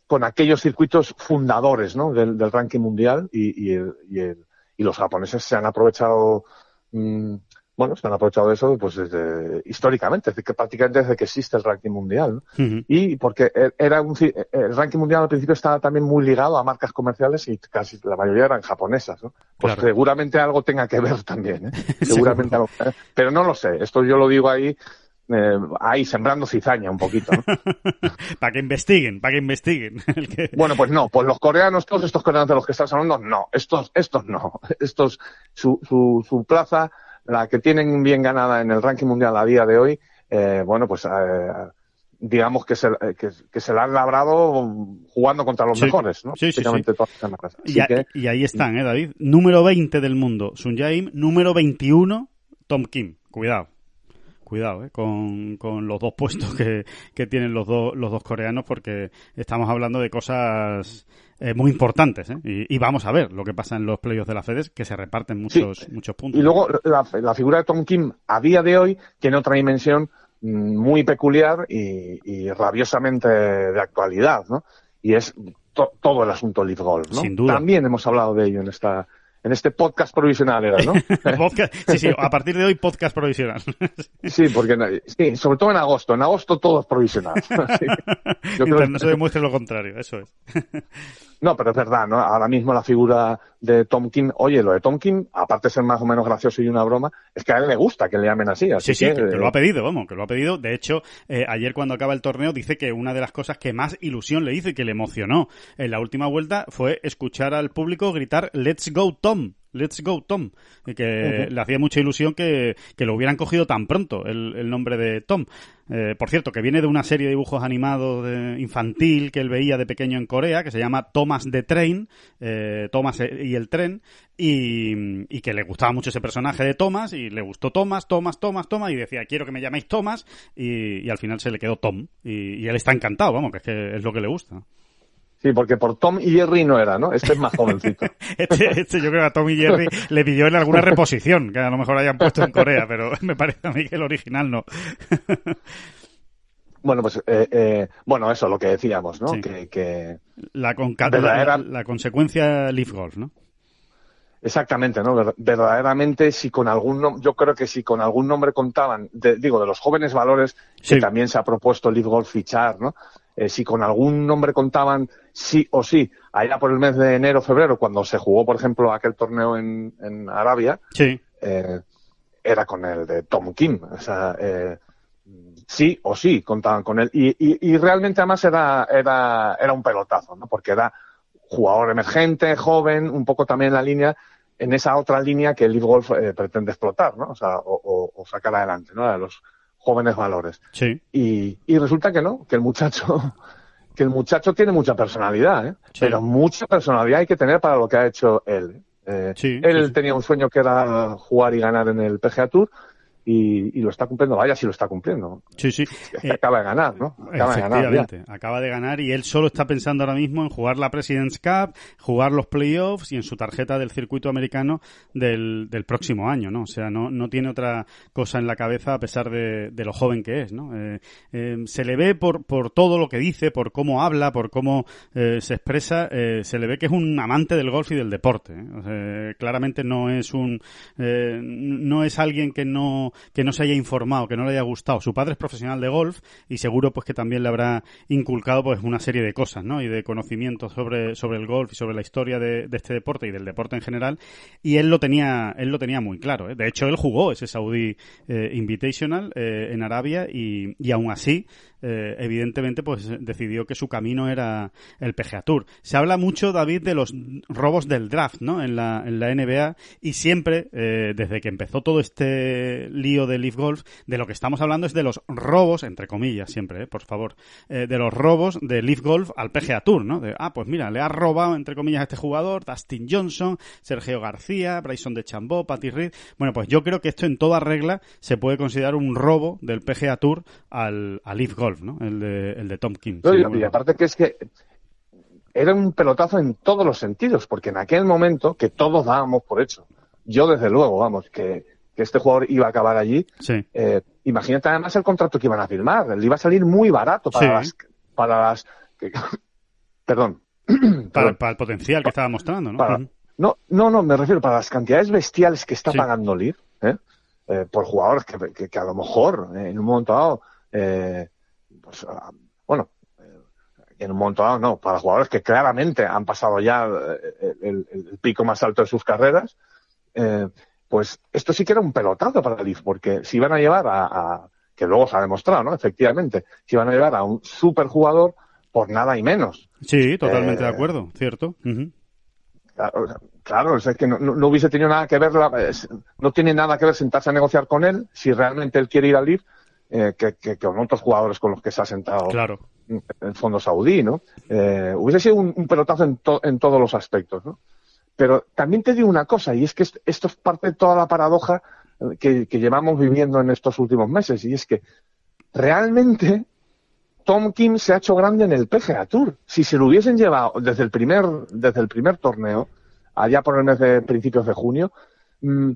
con aquellos circuitos fundadores, ¿no? Del, del ranking mundial y, y, el- y, el- y los japoneses se han aprovechado, mm, bueno, se han aprovechado de eso, pues, desde, históricamente, desde que prácticamente desde que existe el ranking mundial. Y porque e- era un, ci- el ranking mundial al principio estaba también muy ligado a marcas comerciales y casi la mayoría eran japonesas, ¿no? Pues Claro. seguramente algo tenga que ver también, ¿eh? [laughs] Seguramente algo. ¿eh? Pero no lo sé. Esto yo lo digo ahí, eh, ahí sembrando cizaña un poquito, ¿no? [laughs] para que investiguen, para que investiguen. [laughs] El que- Bueno, pues no, pues los coreanos, todos estos coreanos de los que estás hablando, no, estos, estos no, [laughs] estos, su, su, su plaza, la que tienen bien ganada en el ranking mundial a día de hoy, eh, bueno, pues eh, digamos que se, eh, que, que se la han labrado jugando contra los Sí. mejores, ¿no? Sí, sí, Prácticamente todas Y, a- que, y ahí están, ¿eh, David? Número 20 del mundo, Sun Jae-im. Número 21, Tom Kim. Cuidado. Cuidado, ¿eh? Con, con los dos puestos que, que tienen los, dos los dos coreanos, porque estamos hablando de cosas eh, muy importantes, ¿eh? Y, y vamos a ver lo que pasa en los playoffs de la FEDES, que se reparten muchos, muchos puntos. Y luego la, la figura de Tom Kim a día de hoy tiene otra dimensión mm, muy peculiar y, y rabiosamente de actualidad, ¿no? Y es to- todo el asunto Leaf Golf, ¿no? Sin duda. También hemos hablado de ello en esta en este podcast provisional era, ¿no? [laughs] Podcast- sí, sí, a partir de hoy podcast provisional. [laughs] sí, porque sí, sobre todo en agosto. En agosto todo es provisional. [laughs] Yo creo que- no se demuestre lo contrario, eso es. No, pero es verdad, ¿no? Ahora mismo la figura de Tom Kim, oye, lo de Tom Kim, aparte de ser más o menos gracioso y una broma, es que a él le gusta que le llamen así. así Sí, sí, que, que lo eh, ha pedido, vamos, que lo ha pedido. De hecho, eh, ayer cuando acaba el torneo dice que una de las cosas que más ilusión le hizo y que le emocionó en la última vuelta fue escuchar al público gritar Let's go Tom. Let's go Tom. Que le hacía mucha ilusión que, que lo hubieran cogido tan pronto el, el nombre de Tom. Eh, por cierto, que viene de una serie de dibujos animados de- infantil que él veía de pequeño en Corea, que se llama Thomas the Train, eh, Thomas y el tren, y, y que le gustaba mucho ese personaje de Thomas, y le gustó Thomas, Thomas, Thomas, Thomas, y decía, quiero que me llaméis Thomas, y, y al final se le quedó Tom, y, y él está encantado, vamos, que es que es lo que le gusta. Sí, porque por Tom y Jerry no era, ¿no? Este es más jovencito. [laughs] este, este, yo creo que a Tom y Jerry le pilló en alguna reposición, que a lo mejor hayan puesto en Corea, pero [laughs] me parece a mí que el original no. [laughs] bueno, pues, eh, eh, bueno, eso, lo que decíamos, ¿no? Que, que la, la, la, consecuencia Leaf Golf, ¿no? Exactamente, ¿no? Verdaderamente, si con algún yo creo que si con algún nombre contaban, digo, de los jóvenes valores que también se ha propuesto Leaf Golf fichar, ¿no? Eh, si con algún nombre contaban sí o sí, allá por el mes de enero, febrero, cuando se jugó, por ejemplo, aquel torneo en, en Arabia, sí. eh, era con el de Tom Kim. O sea, eh, sí o sí contaban con él. Y, y, y realmente además era, era, era un pelotazo, ¿no? Porque era jugador emergente, joven, un poco también en la línea, en esa otra línea que el Leaf Golf eh, pretende explotar, ¿no? O sea, o, o, sacar adelante, ¿no? A los jóvenes valores. Sí. Y, y resulta que no, que el muchacho, [laughs] que el muchacho tiene mucha personalidad, ¿eh? Pero mucha personalidad hay que tener para lo que ha hecho él. Eh, sí, él sí, tenía un sueño que era jugar y ganar en el PGA Tour y, y, lo está cumpliendo. Vaya, si lo está cumpliendo. Sí, sí. Es que acaba de ganar, ¿no? Acaba de ganar. Acaba de ganar y él solo está pensando ahora mismo en jugar la President's Cup, jugar los playoffs y en su tarjeta del circuito americano del, del próximo año, ¿no? O sea, no, no tiene otra cosa en la cabeza a pesar de, de lo joven que es, ¿no? Eh, eh, se le ve por, por todo lo que dice, por cómo habla, por cómo eh, se expresa, eh, se le ve que es un amante del golf y del deporte. O sea, claramente no es un, no es alguien que no que no se haya informado, que no le haya gustado. Su padre es profesional de golf y seguro pues que también le habrá inculcado pues una serie de cosas, ¿no? Y de conocimientos sobre, sobre el golf y sobre la historia de, de este deporte y del deporte en general. Y él lo tenía, él lo tenía muy claro. ¿eh? De hecho, él jugó ese Saudi eh, Invitational eh, en Arabia y, y aún así eh, evidentemente pues decidió que su camino era el PGA Tour. Se habla mucho, David, de los robos del draft, ¿no? En la, en la NBA y siempre, eh, desde que empezó todo este lío de Leaf Golf, de lo que estamos hablando es de los robos, entre comillas siempre, eh, por favor, eh, de los robos de Leaf Golf al PGA Tour, ¿no? De, ah, pues mira, le ha robado, entre comillas, a este jugador, Dustin Johnson, Sergio García, Bryson de Chambó, Patty Reed. Bueno, pues yo creo que esto en toda regla se puede considerar un robo del PGA Tour al, al Leaf Golf. ¿no? El de, el de Tom King. No, sí, y, bueno. y, aparte que es que era un pelotazo en todos los sentidos, porque en aquel momento que todos dábamos por hecho, yo desde luego, vamos, que, que este jugador iba a acabar allí, sí. eh, imagínate además el contrato que iban a firmar, le iba a salir muy barato para sí. las... Para las que, [coughs] [coughs] perdón. Para, para, el potencial que estaba mostrando, ¿no? Para, uh -huh. No, no, no, me refiero para las cantidades bestiales que está pagando Leaf, ¿eh? Eh, por jugadores que, que, que, a lo mejor en un momento dado eh, pues, uh, bueno, en un dado no, para jugadores que claramente han pasado ya eh, el, el, el pico más alto de sus carreras, eh, pues esto sí que era un pelotazo para Leaf, porque si iban a llevar a, a, que luego se ha demostrado, ¿no? Efectivamente, si iban a llevar a un superjugador por nada y menos. Sí, totalmente eh, de acuerdo, cierto. Uh -huh. Claro, claro, es que no, no, hubiese tenido nada que ver, no tiene nada que ver sentarse a negociar con él, si realmente él quiere ir al Leaf, eh, que, que, que, con otros jugadores con los que se ha sentado claro. en el fondo saudí, ¿no? Eh, hubiese sido un, un pelotazo en, to, en, todos los aspectos, ¿no? Pero también te digo una cosa, y es que esto es parte de toda la paradoja que, que llevamos viviendo en estos últimos meses, y es que realmente Tom Kim se ha hecho grande en el PGA Tour. Si se lo hubiesen llevado desde el primer, desde el primer torneo, allá por el mes de principios de junio, mmm,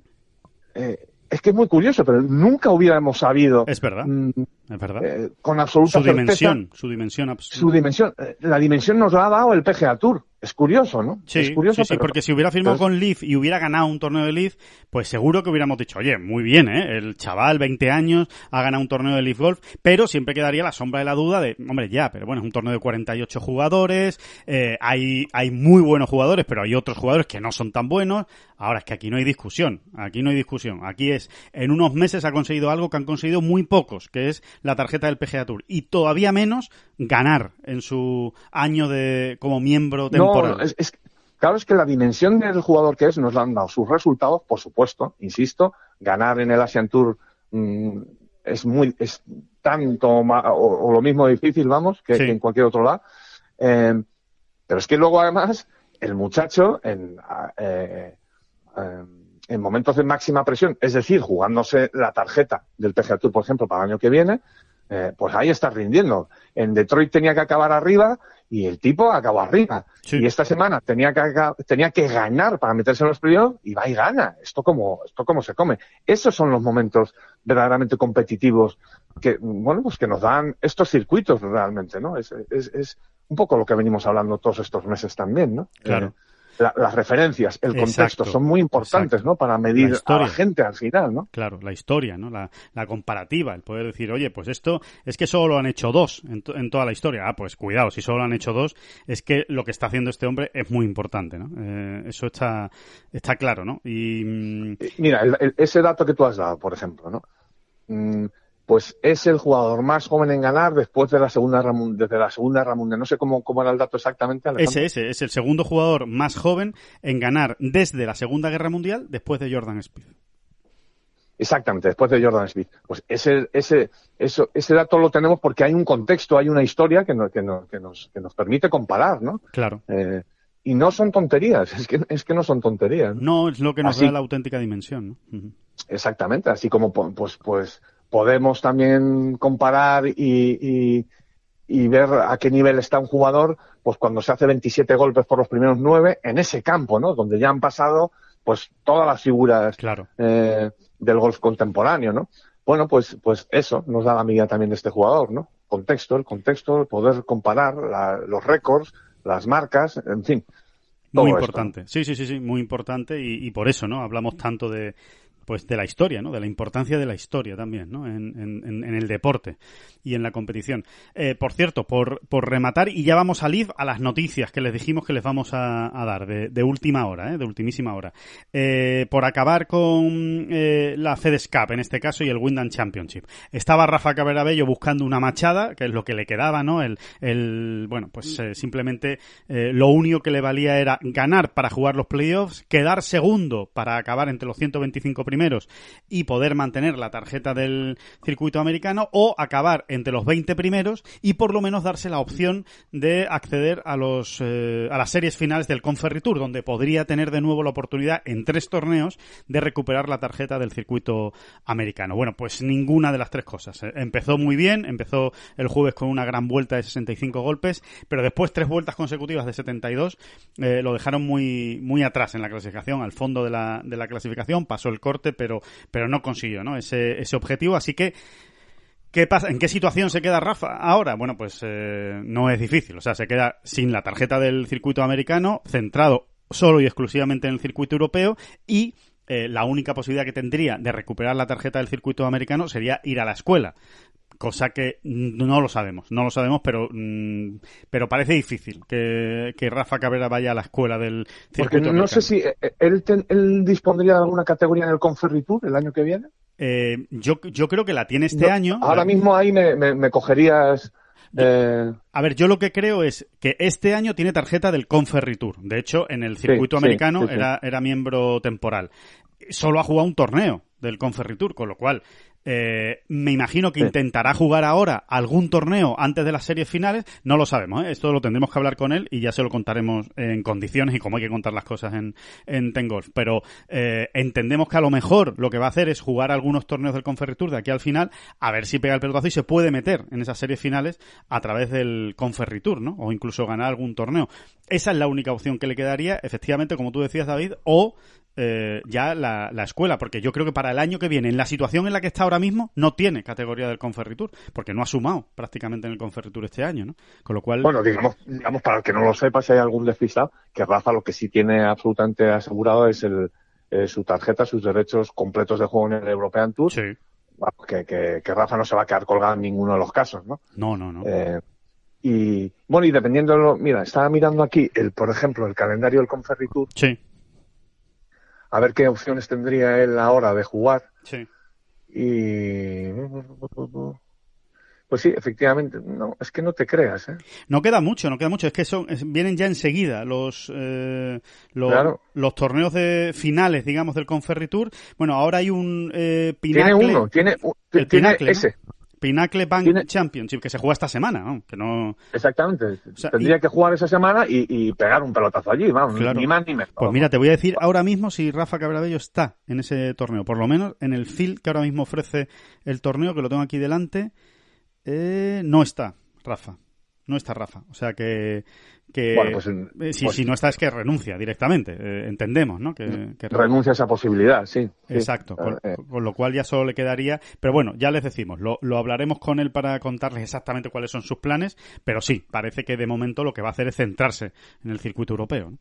eh, es que es muy curioso, pero nunca hubiéramos sabido. Es verdad. Mmm, es verdad. Eh, con absoluta su dimensión, su dimensión absoluta. Su dimensión. Eh, la dimensión nos la ha dado el PGA Tour. Es curioso, ¿no? Sí, es curioso, sí, sí, porque si hubiera firmado con Leaf y hubiera ganado un torneo de Leaf, pues seguro que hubiéramos dicho, oye, muy bien, ¿eh? El chaval, 20 años, ha ganado un torneo de Leaf Golf, pero siempre quedaría la sombra de la duda de, hombre, ya, pero bueno, es un torneo de 48 jugadores, eh, hay, hay muy buenos jugadores, pero hay otros jugadores que no son tan buenos. Ahora es que aquí no hay discusión, aquí no hay discusión. Aquí es, en unos meses ha conseguido algo que han conseguido muy pocos, que es la tarjeta del PGA Tour. Y todavía menos ganar en su año de, como miembro temporal. No, es, es Claro, es que la dimensión del jugador que es nos lo han dado sus resultados, por supuesto, insisto, ganar en el Asian Tour mmm, es muy, es tanto o, o, lo mismo difícil, vamos, que, sí. que en cualquier otro lado. Eh, pero es que luego además el muchacho en, eh, eh, en momentos de máxima presión, es decir, jugándose la tarjeta del PGA Tour, por ejemplo, para el año que viene, eh, pues ahí está rindiendo. En Detroit tenía que acabar arriba y el tipo acabó arriba. Sí. Y esta semana tenía que, tenía que ganar para meterse en los playoffs y va y gana. Esto como, esto como se come. Esos son los momentos verdaderamente competitivos que, bueno, pues que nos dan estos circuitos realmente, ¿no? Es, es, es un poco lo que venimos hablando todos estos meses también, ¿no? Claro. Eh, la- las referencias, el contexto, Exacto, son muy importantes, exacto. ¿no? Para medir La a la gente al final, ¿no? Claro, la historia, ¿no? La, la comparativa, el poder decir, oye, pues esto es que solo lo han hecho dos en, to- en toda la historia. Ah, pues cuidado, si solo lo han hecho dos, es que lo que está haciendo este hombre es muy importante, ¿no? Eh, eso está, está claro, ¿no? Y mm, Mira, el- el- ese dato que tú has dado, por ejemplo, ¿no? Mm, pues es el jugador más joven en ganar después de la segunda Guerra desde la segunda guerra mundial. No sé cómo, cómo era el dato exactamente. Ese, ese es el segundo jugador más joven en ganar desde la Segunda Guerra Mundial después de Jordan Speed. Exactamente, después de Jordan Smith. Pues ese, ese, eso, ese dato lo tenemos porque hay un contexto, hay una historia que, no- que, no- que nos, que nos permite comparar, ¿no? Claro. Eh, y no son tonterías, [laughs] es que, es que no son tonterías. ¿no? No es lo que nos Así- da la auténtica dimensión, ¿no? Exactamente, así como pues, pues podemos también comparar y, y, y ver a qué nivel está un jugador, pues cuando se hace 27 golpes por los primeros nueve en ese campo, ¿no? Donde ya han pasado pues todas las figuras Claro. eh, del golf contemporáneo, ¿no? Bueno, pues, pues eso nos da la medida también de este jugador, ¿no? Contexto, el contexto, el poder comparar la- los récords, las marcas, en fin. Muy esto. importante. Sí, sí, sí, sí, muy importante y, y por eso, ¿no? Hablamos tanto de pues de la historia, ¿no? De la importancia de la historia también, ¿no? En, en- en- el deporte y en la competición. Eh, por cierto, por, rematar, y ya vamos a ir a las noticias que les dijimos que les vamos a, a dar de, última hora, ¿eh? De ultimísima hora. Eh, por acabar con eh, la FedEx Cup, en este caso, y el Wyndham Championship. Estaba Rafa Cabrera Bello buscando una machada, que es lo que le quedaba, ¿no? El, el bueno, pues eh, simplemente eh, lo único que le valía era ganar para jugar los playoffs, quedar segundo para acabar entre los 125 primeros y poder mantener la tarjeta del circuito americano o acabar entre los 20 primeros y por lo menos darse la opción de acceder a los eh, a las series finales del Conferry Tour donde podría tener de nuevo la oportunidad en tres torneos de recuperar la tarjeta del circuito americano. Bueno, pues ninguna de las tres cosas. Eh, Empezó muy bien, empezó el jueves con una gran vuelta de 65 golpes, pero después tres vueltas consecutivas de 72 eh, lo dejaron muy muy atrás en la clasificación, al fondo de la, de la clasificación, pasó el corte, pero pero no consiguió, ¿no? Ese ese objetivo, así que ¿Qué pasa? ¿En qué situación se queda Rafa ahora? Bueno, pues eh, no es difícil. O sea, se queda sin la tarjeta del circuito americano, centrado solo y exclusivamente en el circuito europeo y eh, la única posibilidad que tendría de recuperar la tarjeta del circuito americano sería ir a la escuela. Cosa que no lo sabemos, no lo sabemos, pero mm, pero parece difícil que, que Rafa Cabrera vaya a la escuela del Porque circuito no americano. sé si eh, él, ten- él dispondría de alguna categoría en el Conferry Tour el año que viene. Eh, yo, yo creo que la tiene este No, año. Ahora La- mismo ahí me, me- me cogerías. eh, A ver, yo lo que creo es que este año tiene tarjeta del Conferry Tour. De hecho, en el circuito sí, americano sí, sí. Era, era miembro temporal. Solo ha jugado un torneo del Conferry Tour, con lo cual eh, me imagino que Sí. intentará jugar ahora algún torneo antes de las series finales. No lo sabemos, ¿eh? esto lo tendremos que hablar con él y ya se lo contaremos en condiciones y cómo hay que contar las cosas en, en. Pero eh, entendemos que a lo mejor lo que va a hacer es jugar algunos torneos del Conferry Tour de aquí al final, a ver si pega el pelotazo y se puede meter en esas series finales a través del Conferry Tour, ¿no? O incluso ganar algún torneo. Esa es la única opción que le quedaría, efectivamente, como tú decías, David, o eh, ya la, la escuela, porque yo creo que para el año que viene, en la situación en la que está ahora mismo, no tiene categoría del Conferry Tour, porque no ha sumado prácticamente en el Conferry Tour este año, ¿no? Con lo cual, bueno, digamos, digamos, para el que no lo sepa, si hay algún despistado, que Rafa lo que sí tiene absolutamente asegurado es el, eh, su tarjeta, sus derechos completos de juego en el European Tour. sí, Que, que, que Rafa no se va a quedar colgado en ninguno de los casos, ¿no? no, no, no. Eh, y bueno, y dependiendo de lo, mira, estaba mirando aquí, el, por ejemplo, el calendario del Conferry Tour, Sí, a ver qué opciones tendría él ahora de jugar. sí. Y pues sí, efectivamente, no, es que no te creas, ¿eh? No queda mucho, no queda mucho. Es que son, es- vienen ya enseguida los, eh, los, Claro. los torneos de finales, digamos, del Conferry Tour. Bueno, ahora hay un eh, Tiene uno, tiene, el tiene Pinacle, ¿no? Ese, Pinacle Bank Tiene- Championship, que se juega esta semana, ¿no? Que no, exactamente. sea, Tendría y- que jugar esa semana y, y pegar un pelotazo allí, vamos, Claro. ni más ni menos. Pues mira, te voy a decir ahora mismo si Rafa Cabrabello está en ese torneo, por lo menos en el field que ahora mismo ofrece el torneo, que lo tengo aquí delante. Eh, no está, Rafa. No está Rafa. O sea que. Que Bueno, pues, eh, si, pues- si no está, es que renuncia directamente. eh, entendemos, ¿no? Que, que Renuncia a esa posibilidad, sí. sí. Exacto, con, Eh, con lo cual ya solo le quedaría. Pero bueno, ya les decimos, lo, lo hablaremos con él para contarles exactamente cuáles son sus planes. Pero sí, parece que de momento lo que va a hacer es centrarse en el circuito europeo. ¿no?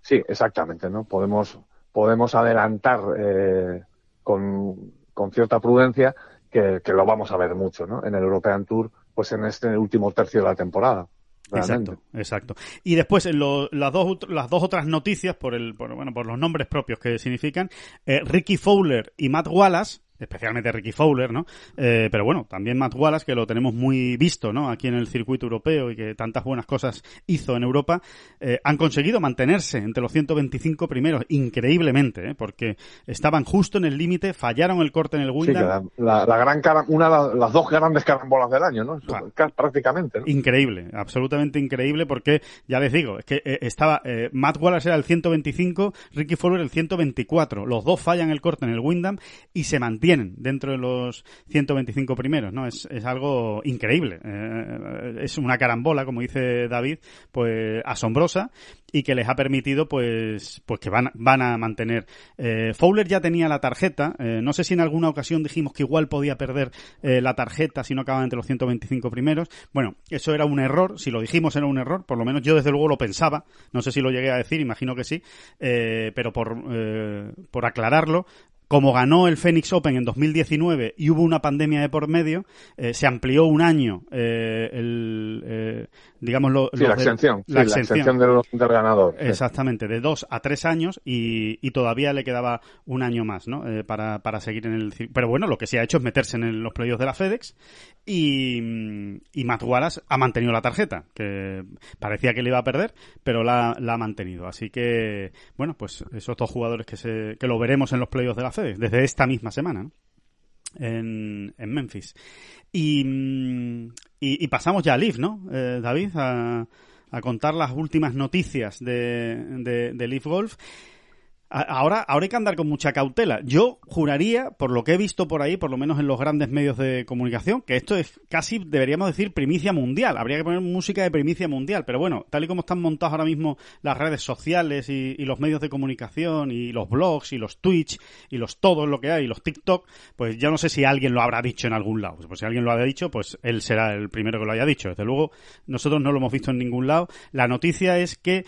Sí, exactamente, ¿no? Podemos, podemos adelantar eh, con, con cierta prudencia que, que lo vamos a ver mucho, ¿no? En el European Tour, pues en este último tercio de la temporada. Realmente. Exacto, exacto. Y después lo- las dos las dos otras noticias por el por, bueno por los nombres propios que significan eh, Ricky Fowler y Matt Wallace especialmente Ricky Fowler, ¿no? Eh, pero bueno, también Matt Wallace, que lo tenemos muy visto, ¿no? Aquí en el circuito europeo y que tantas buenas cosas hizo en Europa, eh, han conseguido mantenerse entre los 125 primeros, increíblemente, ¿eh? Porque estaban justo en el límite, fallaron el corte en el Sí, Windham. la, la- la gran cara, una de las dos grandes carambolas del año, ¿no? Claro. Prácticamente, ¿no? Increíble, absolutamente increíble porque, ya les digo, es que eh, estaba, eh, Matt Wallace era el 125, Ricky Fowler el 124. Los dos fallan el corte en el Windham y se mantienen dentro de los 125 primeros, ¿no? Es, es algo increíble. Eh, es una carambola, como dice David, pues asombrosa y que les ha permitido pues pues que van, van a mantener. Eh, Fowler ya tenía la tarjeta, eh, no sé si en alguna ocasión dijimos que igual podía perder eh, la tarjeta si no acababan entre los 125 primeros. Bueno, eso era un error, si lo dijimos era un error, por lo menos yo desde luego lo pensaba, no sé si lo llegué a decir, imagino que sí, eh, pero por, eh, por aclararlo, como ganó el Phoenix Open en 2019 y hubo una pandemia de por medio, eh, se amplió un año eh, el, eh, digamos, lo, Sí, la de- exención. sí, la la exención. exención del, del ganador. sí. Exactamente, de dos a tres años y, y todavía le quedaba un año más, ¿no? Eh, para, para seguir en el Pero bueno, lo que sí ha hecho es meterse en el- los playoffs de la FedEx y, y Matt Wallace ha mantenido la tarjeta, que parecía que le iba a perder, pero la, la ha mantenido. Así que, bueno, pues esos dos jugadores que, se, que lo veremos en los playoffs de la FedEx desde esta misma semana, en, Memphis. Y, mm, y pasamos ya a Leaf, ¿no, eh, David? A, a contar las últimas noticias de, de, de Leaf Golf. Ahora, ahora hay que andar con mucha cautela. Yo juraría, por lo que he visto por ahí, por lo menos en los grandes medios de comunicación, que esto es casi, deberíamos decir, primicia mundial. Habría que poner música de primicia mundial. Pero bueno, tal y como están montados ahora mismo las redes sociales y, y los medios de comunicación y los blogs y los Twitch y los todo lo que hay y los TikTok, pues yo no sé si alguien lo habrá dicho en algún lado. Pues si alguien lo ha dicho, pues él será el primero que lo haya dicho. Desde luego, nosotros no lo hemos visto en ningún lado. La noticia es que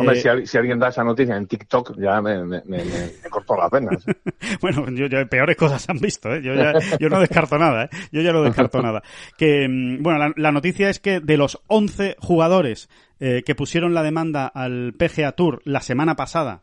Hombre, eh, si, al- si alguien da esa noticia en TikTok, ya me, me, me, me- me [laughs] cortó las venas. [laughs] Bueno, yo, yo- peores cosas han visto, ¿eh? Yo, ya, yo no descarto nada, ¿eh? Yo ya no descarto nada. Que, mm, bueno, la, la noticia es que de los 11 jugadores eh, que pusieron la demanda al PGA Tour la semana pasada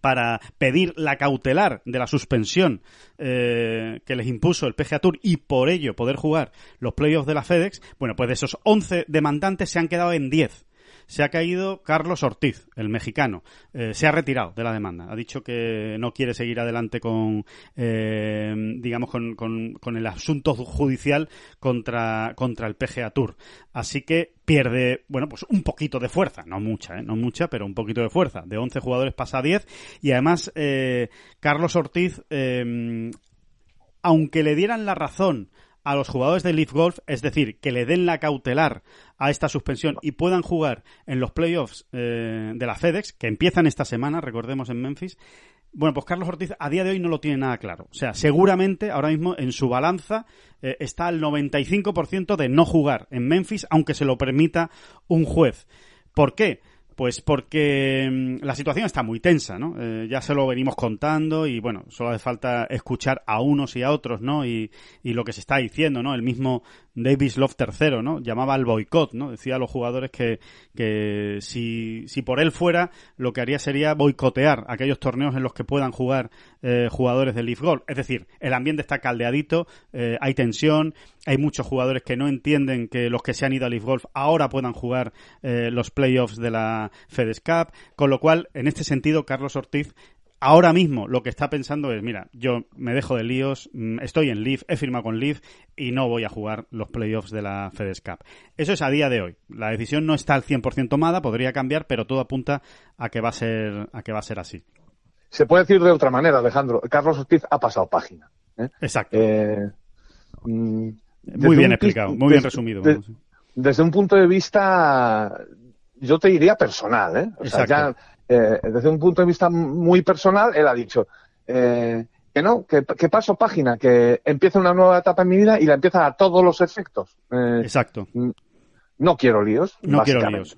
para pedir la cautelar de la suspensión eh, que les impuso el PGA Tour y por ello poder jugar los playoffs de la FedEx, bueno, pues de esos 11 demandantes se han quedado en 10 se ha caído Carlos Ortiz, el mexicano. Eh, se ha retirado de la demanda. Ha dicho que no quiere seguir adelante con, eh, digamos, con, con- el asunto judicial contra, contra el PGA Tour. Así que pierde, bueno, pues un poquito de fuerza. No mucha, ¿eh? No mucha, pero un poquito de fuerza. De 11 jugadores pasa a 10. Y además, eh, Carlos Ortiz, eh, aunque le dieran la razón a los jugadores de Leaf Golf, es decir, que le den la cautelar a esta suspensión y puedan jugar en los playoffs eh, de la FedEx, que empiezan esta semana, recordemos en Memphis. Bueno, pues Carlos Ortiz a día de hoy no lo tiene nada claro. O sea, seguramente ahora mismo en su balanza eh, está al 95% de no jugar en Memphis, aunque se lo permita un juez. ¿Por qué? Pues porque mm, la situación está muy tensa, ¿no? Eh, ya se lo venimos contando y bueno, solo hace falta escuchar a unos y a otros, ¿no? Y, y lo que se está diciendo, ¿no? El mismo Davis Love tercero, ¿no? Llamaba al boicot, ¿no? Decía a los jugadores que, que si, si por él fuera, lo que haría sería boicotear aquellos torneos en los que puedan jugar eh, jugadores de Leaf Golf. Es decir, el ambiente está caldeadito, eh, hay tensión, hay muchos jugadores que no entienden que los que se han ido a Leaf Golf ahora puedan jugar eh, los playoffs de la FedEx Cup, con lo cual, en este sentido, Carlos Ortiz ahora mismo lo que está pensando es, mira, yo me dejo de líos, mm, estoy en Leaf, he firmado con Leaf y no voy a jugar los playoffs de la FedEx Cup. Eso es a día de hoy. La decisión no está al 100% tomada, podría cambiar, pero todo apunta a que va a ser, a que va a ser así. Se puede decir de otra manera, Alejandro. Carlos Ortiz ha pasado página. ¿eh? Exacto. Eh, mm, Muy bien explicado, muy bien resumido. desde un punto de vista, yo te diría personal, ¿eh? O sea, ya, eh, desde un punto de vista muy personal, él ha dicho eh, que no, que, que, paso página, que empieza una nueva etapa en mi vida y la empieza a todos los efectos. Eh, Exacto. No quiero líos. No quiero líos.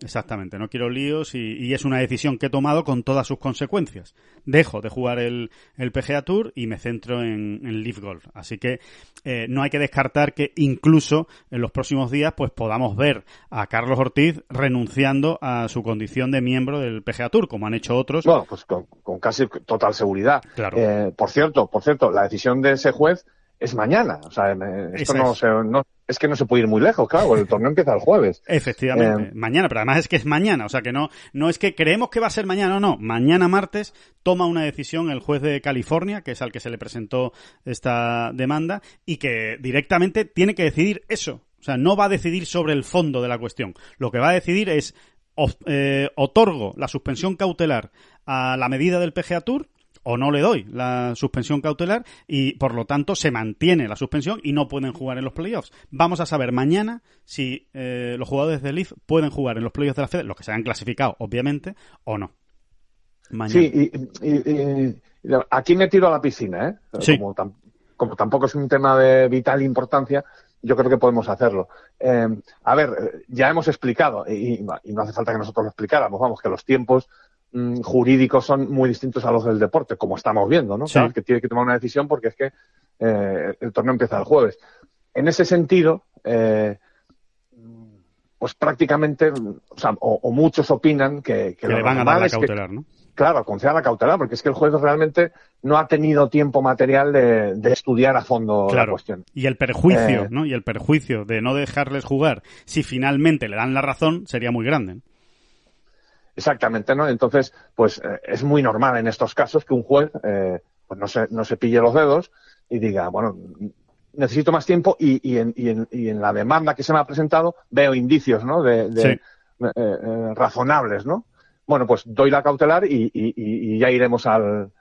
Exactamente, no quiero líos y, es una decisión que he tomado con todas sus consecuencias. Dejo de jugar el, el PGA Tour y me centro en, en Leaf Golf. Así que eh, no hay que descartar que incluso en los próximos días pues podamos ver a Carlos Ortiz renunciando a su condición de miembro del PGA Tour, como han hecho otros. Bueno, pues con, casi total seguridad. Claro. Eh, por cierto, por cierto, la decisión de ese juez es mañana. O sea, esto no, se, no, es que no se puede ir muy lejos, claro, el torneo empieza el jueves. Efectivamente, eh, mañana, pero además es que es mañana, o sea que no, no es que creemos que va a ser mañana o no, mañana martes toma una decisión el juez de California, que es al que se le presentó esta demanda, y que directamente tiene que decidir eso. O sea, no va a decidir sobre el fondo de la cuestión. Lo que va a decidir es eh, otorgo la suspensión cautelar a la medida del PGA Tour o no le doy la suspensión cautelar y por lo tanto se mantiene la suspensión y no pueden jugar en los playoffs. Vamos a saber mañana si eh, los jugadores de Leaf pueden jugar en los playoffs de la Fed, los que se han clasificado, obviamente, o no. Sí, y, aquí me tiro a la piscina, ¿eh? Como, tampoco es un tema de vital importancia, yo creo que podemos hacerlo. Eh, a ver, ya hemos explicado, y, no hace falta que nosotros lo explicáramos, vamos, que los tiempos Mm, jurídicos son muy distintos a los del deporte, como estamos viendo, ¿no? que tiene que tomar una decisión porque es que eh, el torneo empieza el jueves. En ese sentido, eh, pues prácticamente, o, sea, o, muchos opinan que, que, le van a dar la cautelar, ¿no? Claro, conceda la cautelar, porque es que el juez realmente no ha tenido tiempo material de, estudiar a fondo la cuestión. Y el perjuicio, eh, ¿no? Y el perjuicio de no dejarles jugar, si finalmente le dan la razón, sería muy grande. Exactamente, ¿no? Entonces, pues eh, es muy normal en estos casos que un juez eh, pues no se, no se pille los dedos y diga, bueno, necesito más tiempo y, y, en, y, en, y en la demanda que se me ha presentado veo indicios, ¿no? De, eh, razonables, ¿no? Bueno, pues doy la cautelar y, y ya iremos al,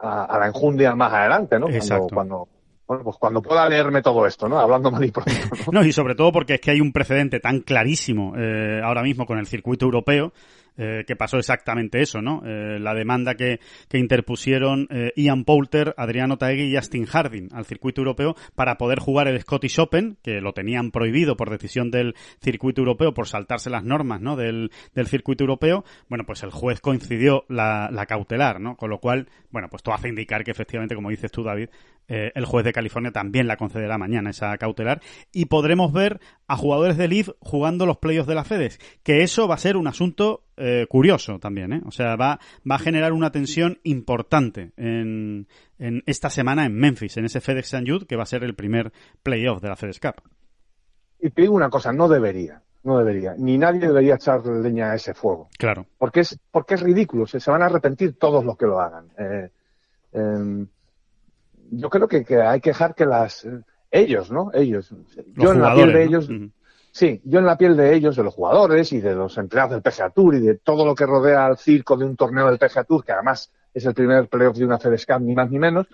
a, la enjundia más adelante, ¿no? Exacto. cuando bueno, pues cuando pueda leerme todo esto, ¿no? Hablando mal y pronto. [laughs] ¿no? y sobre todo porque es que hay un precedente tan clarísimo eh, ahora mismo con el circuito europeo eh, que pasó exactamente eso, ¿no? Eh, la demanda que, que interpusieron eh, Ian Poulter, Adriano Taegui y Justin Harding al circuito europeo para poder jugar el Scottish Open, que lo tenían prohibido por decisión del circuito europeo por saltarse las normas, ¿no? Del, del circuito europeo. Bueno, pues el juez coincidió la, la cautelar, ¿no? Con lo cual, bueno, pues todo hace indicar que efectivamente, como dices tú, David, eh, el juez de California también la concederá mañana esa cautelar y podremos ver a jugadores de Leaf jugando los playoffs de la FedEx, que eso va a ser un asunto eh, curioso también, ¿eh? O sea, va, va a generar una tensión importante en, en esta semana en Memphis, en ese FedEx St. Jude, que va a ser el primer playoff de la FedEx Cup. Y te digo una cosa, no debería, no debería, ni nadie debería echar leña a ese fuego. Claro. Porque es, porque es ridículo, se, se van a arrepentir todos los que lo hagan. Eh, em, yo creo que, que, hay que dejar que las ellos, ¿no? Ellos. yo en la piel de ellos, sí, yo en la piel de ellos, de los jugadores y de los empleados del PGA Tour y de todo lo que rodea al circo de un torneo del PGA Tour, que además es el primer playoff de una FedEx ni más ni menos,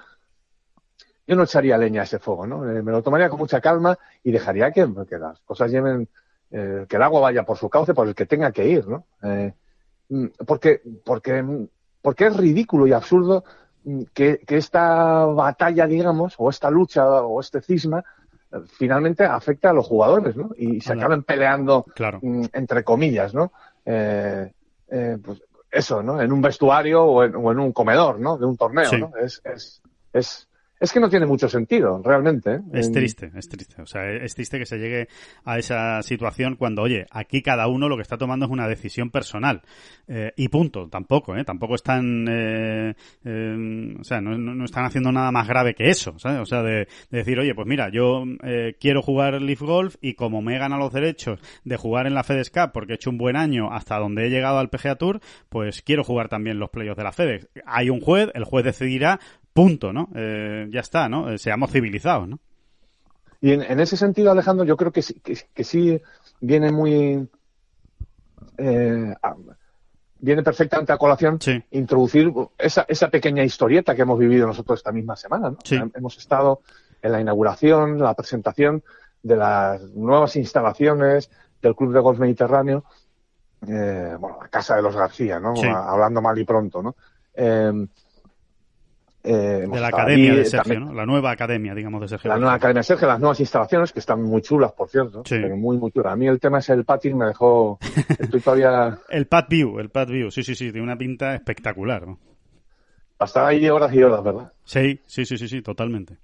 yo no echaría leña a ese fuego, ¿no? Eh, me lo tomaría con mucha calma y dejaría que, que las cosas lleven, eh, que el agua vaya por su cauce, por el que tenga que ir, ¿no? Eh, mm, porque, porque, porque es ridículo y absurdo que, esta batalla, digamos, o esta lucha o este cisma, finalmente afecta a los jugadores, ¿no? Y se acaben peleando, mm, entre comillas, ¿no? Eh, eh, pues eso, ¿no? En un vestuario o en, o en, un comedor, ¿no? De un torneo, ¿no? Es, es, es, es que no tiene mucho sentido, realmente. ¿eh? Es triste, es triste. O sea, es triste que se llegue a esa situación cuando, oye, aquí cada uno lo que está tomando es una decisión personal. Eh, y punto, tampoco, ¿eh? Tampoco están, eh, eh o sea, no, no, están haciendo nada más grave que eso, ¿sabes? O sea, de, de decir, oye, pues mira, yo eh, quiero jugar Leaf Golf y como me he ganado los derechos de jugar en la FedEx Cup porque he hecho un buen año hasta donde he llegado al PGA Tour, pues quiero jugar también los playoffs de la FedEx. Hay un juez, el juez decidirá punto, ¿no? Eh, ya está, ¿no? Eh, seamos civilizados, ¿no? Y en, ese sentido, Alejandro, yo creo que sí, que, sí viene muy... Eh, viene perfectamente a colación introducir esa, esa pequeña historieta que hemos vivido nosotros esta misma semana, ¿no? Hemos estado en la inauguración, la presentación de las nuevas instalaciones del Club de Golf Mediterráneo, eh, bueno, la casa de los García, ¿no? Sí. Hablando mal y pronto, ¿no? Eh, eh, De la academia de Sergio, también- ¿no? La nueva academia, digamos, de Sergio. La nueva. Academia Sergio, las nuevas instalaciones, que están muy chulas, por cierto, Sí. pero muy, muy chulas. A mí el tema es el patín, me dejó, [laughs] estoy todavía, El Pad View, el Pad View, sí, sí, sí, tiene una pinta espectacular, estar ahí horas y horas, ¿verdad? Sí, sí, sí, sí, sí, totalmente.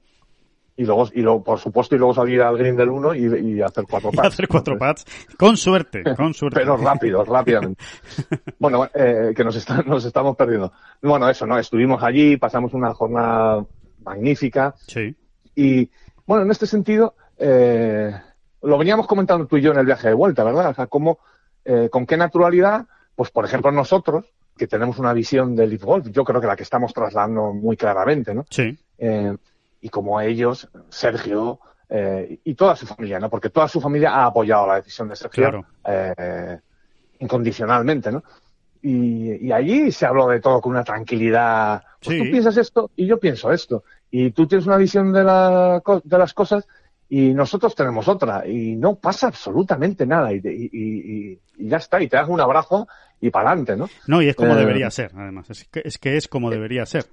Y luego, y luego, por supuesto, y luego salir al green del 1 y, y hacer cuatro [laughs] Y pads. hacer cuatro pads, con suerte, con suerte. Pero rápido, rápidamente. [laughs] Bueno, eh, que nos, está- nos estamos perdiendo. Bueno, eso, ¿no? Estuvimos allí, pasamos una jornada magnífica Sí, y, bueno, en este sentido, eh, lo veníamos comentando tú y yo en el viaje de vuelta, ¿verdad? O sea, cómo, eh, con qué naturalidad, pues, por ejemplo, nosotros, que tenemos una visión del Golf, yo creo que la que estamos trasladando muy claramente, ¿no? sí, eh, y como ellos, Sergio eh, y toda su familia, ¿no? Porque toda su familia ha apoyado la decisión de Sergio Claro. eh, incondicionalmente, ¿no? Y, y allí se habló de todo con una tranquilidad. Pues Sí. tú piensas esto y yo pienso esto. Y tú tienes una visión de, la de las cosas y nosotros tenemos otra. Y no pasa absolutamente nada. Y, y- y- y ya está. Y te das un abrazo y para adelante, ¿no? No, y es como Eh, debería ser, además. Es que, es que es como debería ser.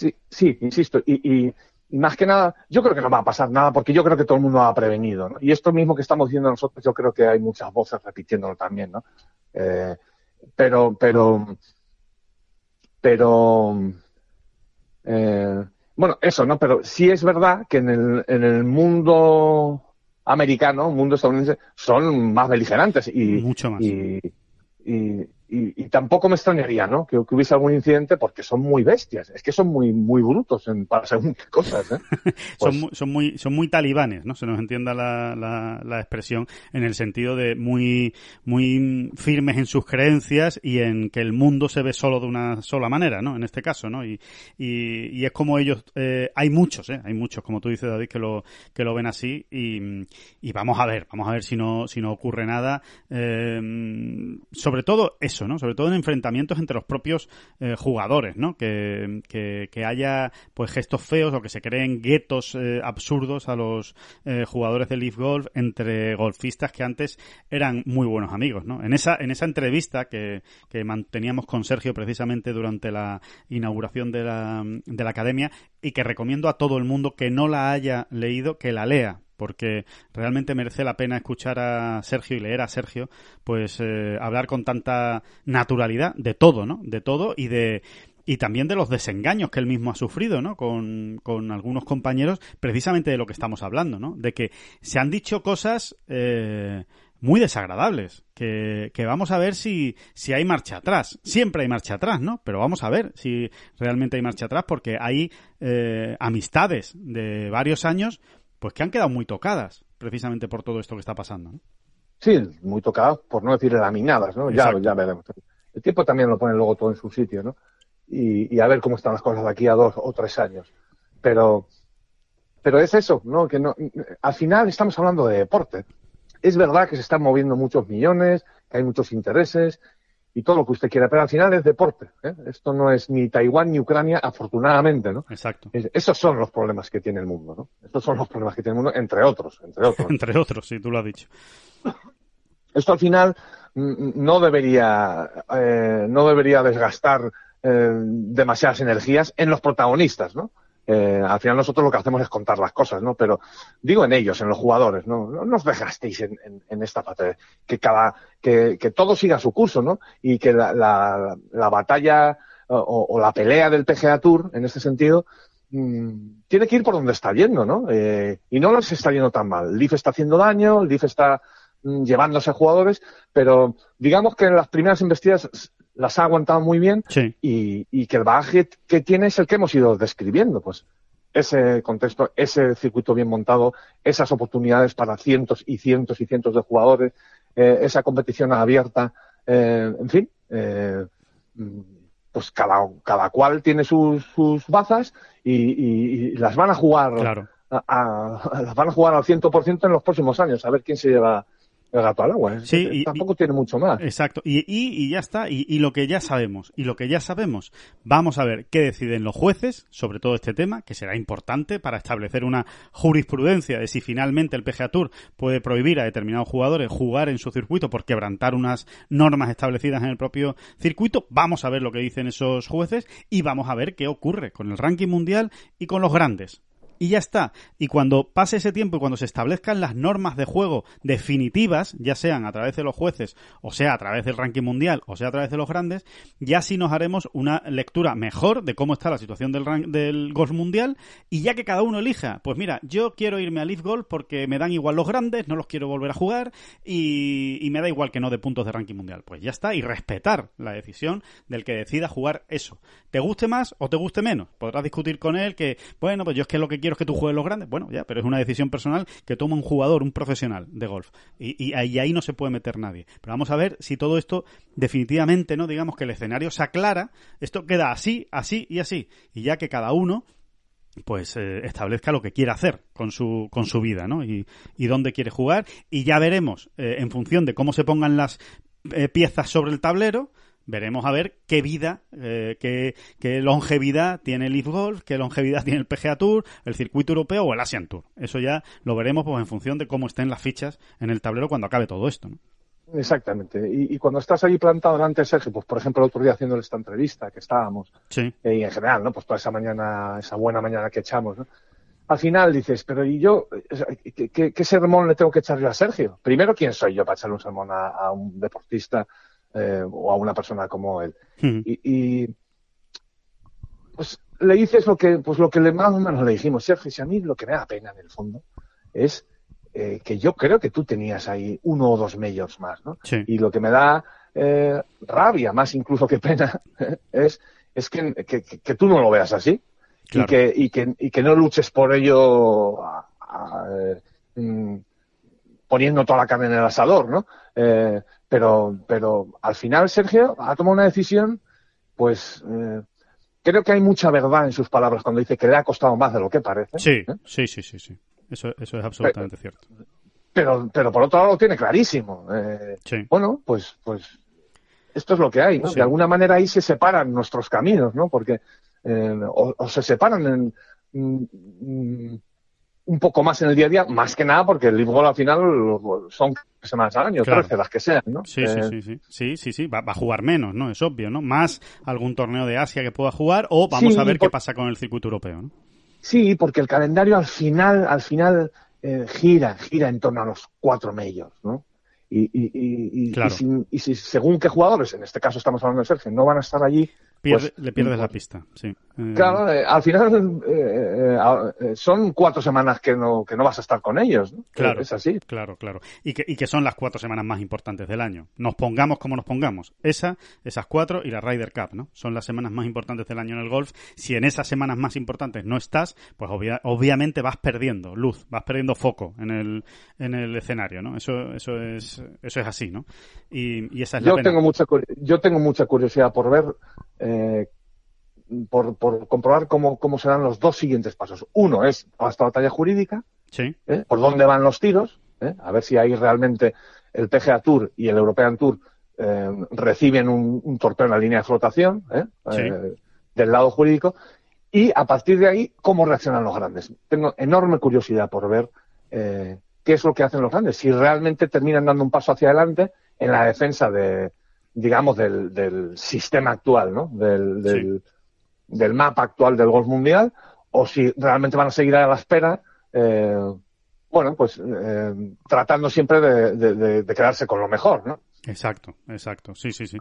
Sí, sí, insisto. Y, y- y más que nada, yo creo que no va a pasar nada porque yo creo que todo el mundo ha prevenido. ¿no? Y esto mismo que estamos diciendo nosotros, yo creo que hay muchas voces repitiéndolo también, ¿no? Eh, pero, pero, pero, eh, bueno, eso, ¿no? Pero sí es verdad que en el, en el mundo americano, mundo estadounidense, son más beligerantes y, Mucho más. y, y, y- y tampoco me extrañaría, ¿no? Que, que hubiese algún incidente porque son muy bestias. Es que son muy, muy brutos en, para según qué cosas, ¿eh? [laughs] Pues- son, muy, son muy son muy talibanes, ¿no? Se nos entienda la, la, la expresión en el sentido de muy muy firmes en sus creencias y en que el mundo se ve solo de una sola manera, ¿no? En este caso, ¿no? Y, y, y es como ellos, eh, hay muchos, ¿eh? Hay muchos, como tú dices, David, que lo que lo ven así y, y vamos a ver, vamos a ver si no si no ocurre nada. Eh, sobre todo eso, Sobre todo en enfrentamientos entre los propios eh, jugadores, ¿no? Que, haya pues gestos feos o que se creen guetos eh, absurdos a los eh, jugadores de Leaf Golf entre golfistas que antes eran muy buenos amigos, ¿no? En esa en esa entrevista que, manteníamos con Sergio precisamente durante la inauguración de la academia y que recomiendo a todo el mundo que no la haya leído que la lea porque realmente merece la pena escuchar a Sergio y leer a Sergio, pues eh, hablar con tanta naturalidad de todo, ¿no? De todo y de y también de los desengaños que él mismo ha sufrido, ¿no? Con, con algunos compañeros, precisamente de lo que estamos hablando, ¿no? De que se han dicho cosas eh, muy desagradables, que, que vamos a ver si, si hay marcha atrás. Siempre hay marcha atrás, ¿no? Pero vamos a ver si realmente hay marcha atrás, porque hay eh, amistades de varios años pues que han quedado muy tocadas precisamente por todo esto que está pasando. ¿no? Sí, muy tocadas, por no decir laminadas, ¿no? Ya, ya veremos. El tiempo también lo pone luego todo en su sitio, ¿no? Y, y a ver cómo están las cosas de aquí a dos o tres años. Pero, pero es eso, ¿no? Que no, al final estamos hablando de deporte. Es verdad que se están moviendo muchos millones, que hay muchos intereses y todo lo que usted quiera, pero al final es deporte. ¿eh? Esto no es ni Taiwán ni Ucrania, afortunadamente, ¿no? Exacto. Es- esos son los problemas que tiene el mundo, ¿no? Estos son los problemas que tiene el mundo, entre otros, entre otros. [laughs] Entre otros, sí, tú lo has dicho. esto al final mm, no debería eh, no debería desgastar eh, demasiadas energías en los protagonistas, ¿no? Eh, al final nosotros lo que hacemos es contar las cosas, ¿no? Pero digo en ellos, en los jugadores, ¿no? No, os desgastéis en, en- en esta parte, que cada, que, todo siga su curso, ¿no? Y que la, la, la batalla o, o la pelea del PGA Tour, en este sentido, mm, tiene que ir por donde está yendo, ¿no? Eh, y no les está yendo tan mal. Leaf está haciendo daño, Leaf está mm, llevándose jugadores, pero digamos que en las primeras investidas las ha aguantado muy bien Sí, y, y que el bagaje que tiene es el que hemos ido describiendo, pues ese contexto, ese circuito bien montado, esas oportunidades para cientos y cientos y cientos de jugadores, eh, esa competición abierta, eh, en fin, eh, pues cada, cada cual tiene sus, sus bazas y, y- y las van a jugar claro. a- a- las van a jugar al 100% en los próximos años, a ver quién se lleva el gato al agua. Sí, y, y- tampoco tiene mucho más. Exacto, y, y, ya está, y lo que ya sabemos, y lo que ya sabemos, vamos a ver qué deciden los jueces sobre todo este tema, que será importante para establecer una jurisprudencia de si finalmente el PGA Tour puede prohibir a determinados jugadores jugar en su circuito por quebrantar unas normas establecidas en el propio circuito. Vamos a ver lo que dicen esos jueces y vamos a ver qué ocurre con el ranking mundial y con los grandes y ya está. Y cuando pase ese tiempo y cuando se establezcan las normas de juego definitivas, ya sean a través de los jueces, o sea a través del ranking mundial, o sea a través de los grandes, ya sí nos haremos una lectura mejor de cómo está la situación del, ran- del golf mundial y ya que cada uno elija, pues mira, yo quiero irme a Leaf Golf porque me dan igual los grandes, no los quiero volver a jugar y, y me da igual que no de puntos de ranking mundial. Pues ya está, y respetar la decisión del que decida jugar eso. ¿Te guste más o te guste menos? Podrás discutir con él que, bueno, pues yo es que lo que quiero es que tú juegues los grandes. Bueno, ya, pero es una decisión personal que toma un jugador, un profesional de golf. Y, ahí no se puede meter nadie. Pero vamos a ver si todo esto definitivamente, ¿no? Digamos que el escenario se aclara, esto queda así, así y así. Y ya que cada uno pues eh, establezca lo que quiere hacer con su, con su vida, ¿no? Y, y dónde quiere jugar. Y ya veremos, eh, en función de cómo se pongan las eh, piezas sobre el tablero, veremos a ver qué vida, eh, qué, qué longevidad tiene el Leaf Golf, qué longevidad tiene el PGA Tour, el circuito europeo o el Asian Tour. Eso ya lo veremos pues, en función de cómo estén las fichas en el tablero cuando acabe todo esto, ¿no? Exactamente. Y, y cuando estás allí plantado delante de Sergio, pues por ejemplo el otro día haciendo esta entrevista que estábamos, Sí, eh, y en general, ¿no? Pues toda esa mañana, esa buena mañana que echamos, ¿no? Al final dices, pero ¿y yo qué, qué- qué sermón le tengo que echar yo a Sergio? Primero, ¿quién soy yo para echarle un sermón a, a un deportista eh, o a una persona como él? Hmm. Y, y, pues le dices lo que, pues lo que le, más o menos le dijimos, Sergio, si a mí lo que me da pena en el fondo es eh, que yo creo que tú tenías ahí uno o dos majors más, ¿no? sí, Y lo que me da eh, rabia, más incluso que pena, [laughs] es, es que, que- tú no lo veas así Claro. y, que, y, que, y que no luches por ello a- a, eh, mm, poniendo toda la carne en el asador, ¿no? Eh, pero, pero al final Sergio ha tomado una decisión, pues eh, creo que hay mucha verdad en sus palabras cuando dice que le ha costado más de lo que parece. sí, ¿eh? sí, sí, sí, sí. Eso, eso es absolutamente cierto. Pero, pero por otro lado lo tiene clarísimo. Eh, Sí. bueno, pues, pues esto es lo que hay, ¿no? Sí. De alguna manera ahí se separan nuestros caminos, ¿no? Porque eh, o, o se separan en, mm, mm, un poco más en el día a día, más que nada porque el Golf al final son semanas al año, Claro. 13 las que sean, ¿no? Sí, Eh, sí, sí, sí, sí, sí, sí, va, va a jugar menos, ¿no? Es obvio, ¿no? Más algún torneo de Asia que pueda jugar o vamos Sí, a ver por- qué pasa con el circuito europeo, ¿no? Sí, porque el calendario al final, al final eh, gira, gira en torno a los cuatro medios, ¿no? Y, y, y, y- Claro. y si, y si según qué jugadores, en este caso estamos hablando de Sergio, no van a estar allí, Pierde- pues, le pierdes la pista, sí. Eh, Claro, eh, al final eh, eh, a- eh, son cuatro semanas que no, que no vas a estar con ellos, ¿no? Claro. Es así. Claro, claro. Y que, y que son las cuatro semanas más importantes del año. Nos pongamos como nos pongamos. Esa, esas cuatro y la Ryder Cup, ¿no? Son las semanas más importantes del año en el golf. Si en esas semanas más importantes no estás, pues obvia- obviamente vas perdiendo luz, vas perdiendo foco en el, en el escenario, ¿no? Eso, eso es, eso es así, ¿no? Y, y esa es la Yo pena. tengo mucha yo tengo mucha curiosidad por ver, eh, por, por comprobar cómo, cómo serán los dos siguientes pasos. Uno es toda esta batalla jurídica, Sí, ¿eh? por dónde van los tiros, ¿eh? a ver si ahí realmente el PGA Tour y el European Tour reciben un, un torpeo en la línea de flotación. Sí. Del lado jurídico y a partir de ahí cómo reaccionan los grandes. Tengo enorme curiosidad por ver qué es lo que hacen los grandes, si realmente terminan dando un paso hacia adelante en la defensa de, digamos, del, del sistema actual, ¿no? Del, del, del mapa actual del golf mundial, o si realmente van a seguir a la espera, eh, bueno, pues eh, tratando siempre de, de- de- de quedarse con lo mejor, ¿no? Exacto, exacto, sí, sí, sí.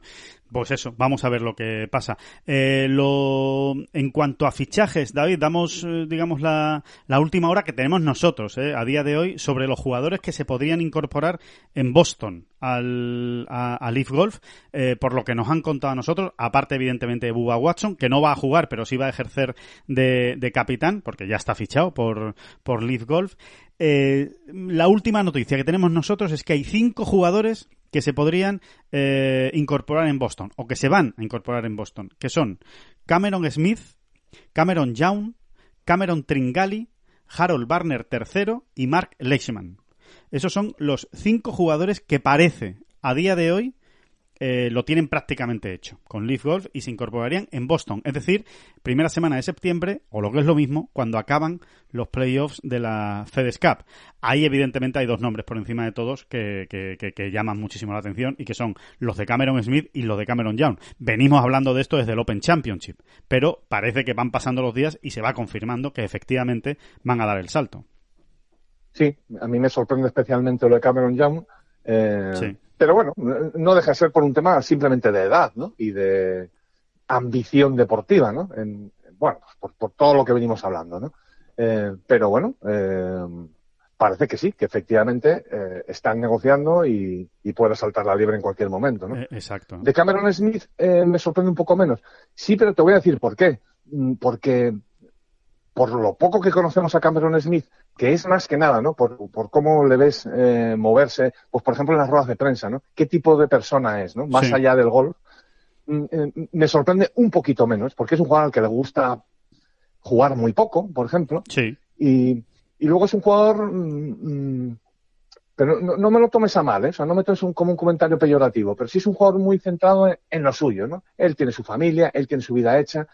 Pues eso, vamos a ver lo que pasa. Eh, lo, en cuanto a fichajes, David, damos, eh, digamos, la, la última hora que tenemos nosotros, eh, a día de hoy, sobre los jugadores que se podrían incorporar en Boston al, a, Leaf Golf, eh, por lo que nos han contado a nosotros, aparte evidentemente de Bubba Watson, que no va a jugar, pero sí va a ejercer de, de capitán, porque ya está fichado por, por Leaf Golf. Eh, la última noticia que tenemos nosotros es que hay cinco jugadores que se podrían eh, incorporar en Boston, o que se van a incorporar en Boston, que son Cameron Smith, Cameron Young, Cameron Tringali, Harold Barner III y Mark Leishman. Esos son los cinco jugadores que parece a día de hoy eh, lo tienen prácticamente hecho con Leaf Golf y se incorporarían en Boston. Es decir, primera semana de septiembre, o lo que es lo mismo, cuando acaban los playoffs de la FedEx Cup. Ahí, evidentemente, hay dos nombres por encima de todos que, que, llaman muchísimo la atención y que son los de Cameron Smith y los de Cameron Young. Venimos hablando de esto desde el Open Championship, pero parece que van pasando los días y se va confirmando que efectivamente van a dar el salto. Sí, a mí me sorprende especialmente lo de Cameron Young. Eh, sí pero bueno, no deja de ser por un tema simplemente de edad, ¿no? Y de ambición deportiva, ¿no? En, bueno, por, por, todo lo que venimos hablando, ¿no? Eh, pero bueno, eh, parece que sí, que efectivamente eh, están negociando y, y, puede saltar la liebre en cualquier momento, ¿no? Eh, exacto. De Cameron Smith eh, me sorprende un poco menos. Sí, pero te voy a decir por qué. Mm, porque por lo poco que conocemos a Cameron Smith, que es más que nada, ¿no? Por, cómo le ves eh, moverse, pues por ejemplo en las ruedas de prensa, ¿no? ¿Qué tipo de persona es, ¿no? Más allá del golf. Mm, eh, me sorprende un poquito menos, porque es un jugador al que le gusta jugar muy poco, por ejemplo. Sí. Y, luego es un jugador. Mm, mm, pero no, me lo tomes a mal, ¿eh? O sea, no me tomes como un comentario peyorativo, pero sí es un jugador muy centrado en, lo suyo, ¿no? Él tiene su familia, él tiene su vida hecha.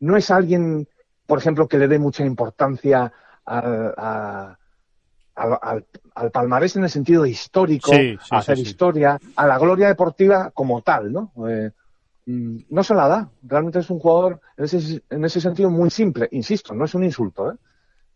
no es alguien, por ejemplo, que le dé mucha importancia al, al, palmarés en el sentido histórico, a hacer historia, a la gloria deportiva como tal, ¿no? Eh, mm, no se la da. Realmente es un jugador en ese, en ese sentido muy simple. Insisto, no es un insulto, ¿eh?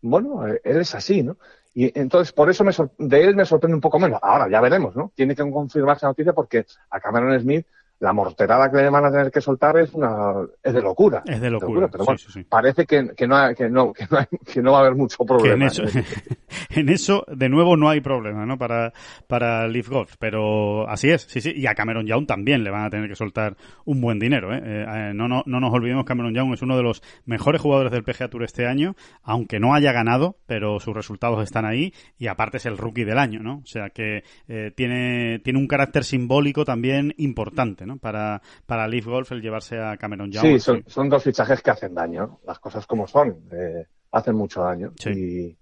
Bueno, eh, él es así, ¿no? Y entonces, por eso me de él me sorprende un poco menos. Ahora, ya veremos, ¿no? Tiene que confirmarse la noticia porque a Cameron Smith la morterada que le van a tener que soltar es una es de locura. Es de locura. pero bueno, parece que, que, no, que, no, que, no que no va a haber mucho problema. En eso, [laughs] en eso, de nuevo, no hay problema, ¿no? Para, para Leaf Golf. Pero así es, sí, sí. Y a Cameron Young también le van a tener que soltar un buen dinero, ¿eh? eh, eh no, no, no nos olvidemos, Cameron Young es uno de los mejores jugadores del PGA Tour este año, aunque no haya ganado, pero sus resultados están ahí y aparte es el rookie del año, ¿no? O sea que eh, tiene, tiene un carácter simbólico también importante, ¿no? Para, para Leaf Golf el llevarse a Cameron Young. Sí, son, dos fichajes que hacen daño, las cosas como son, eh, hacen mucho daño. Y,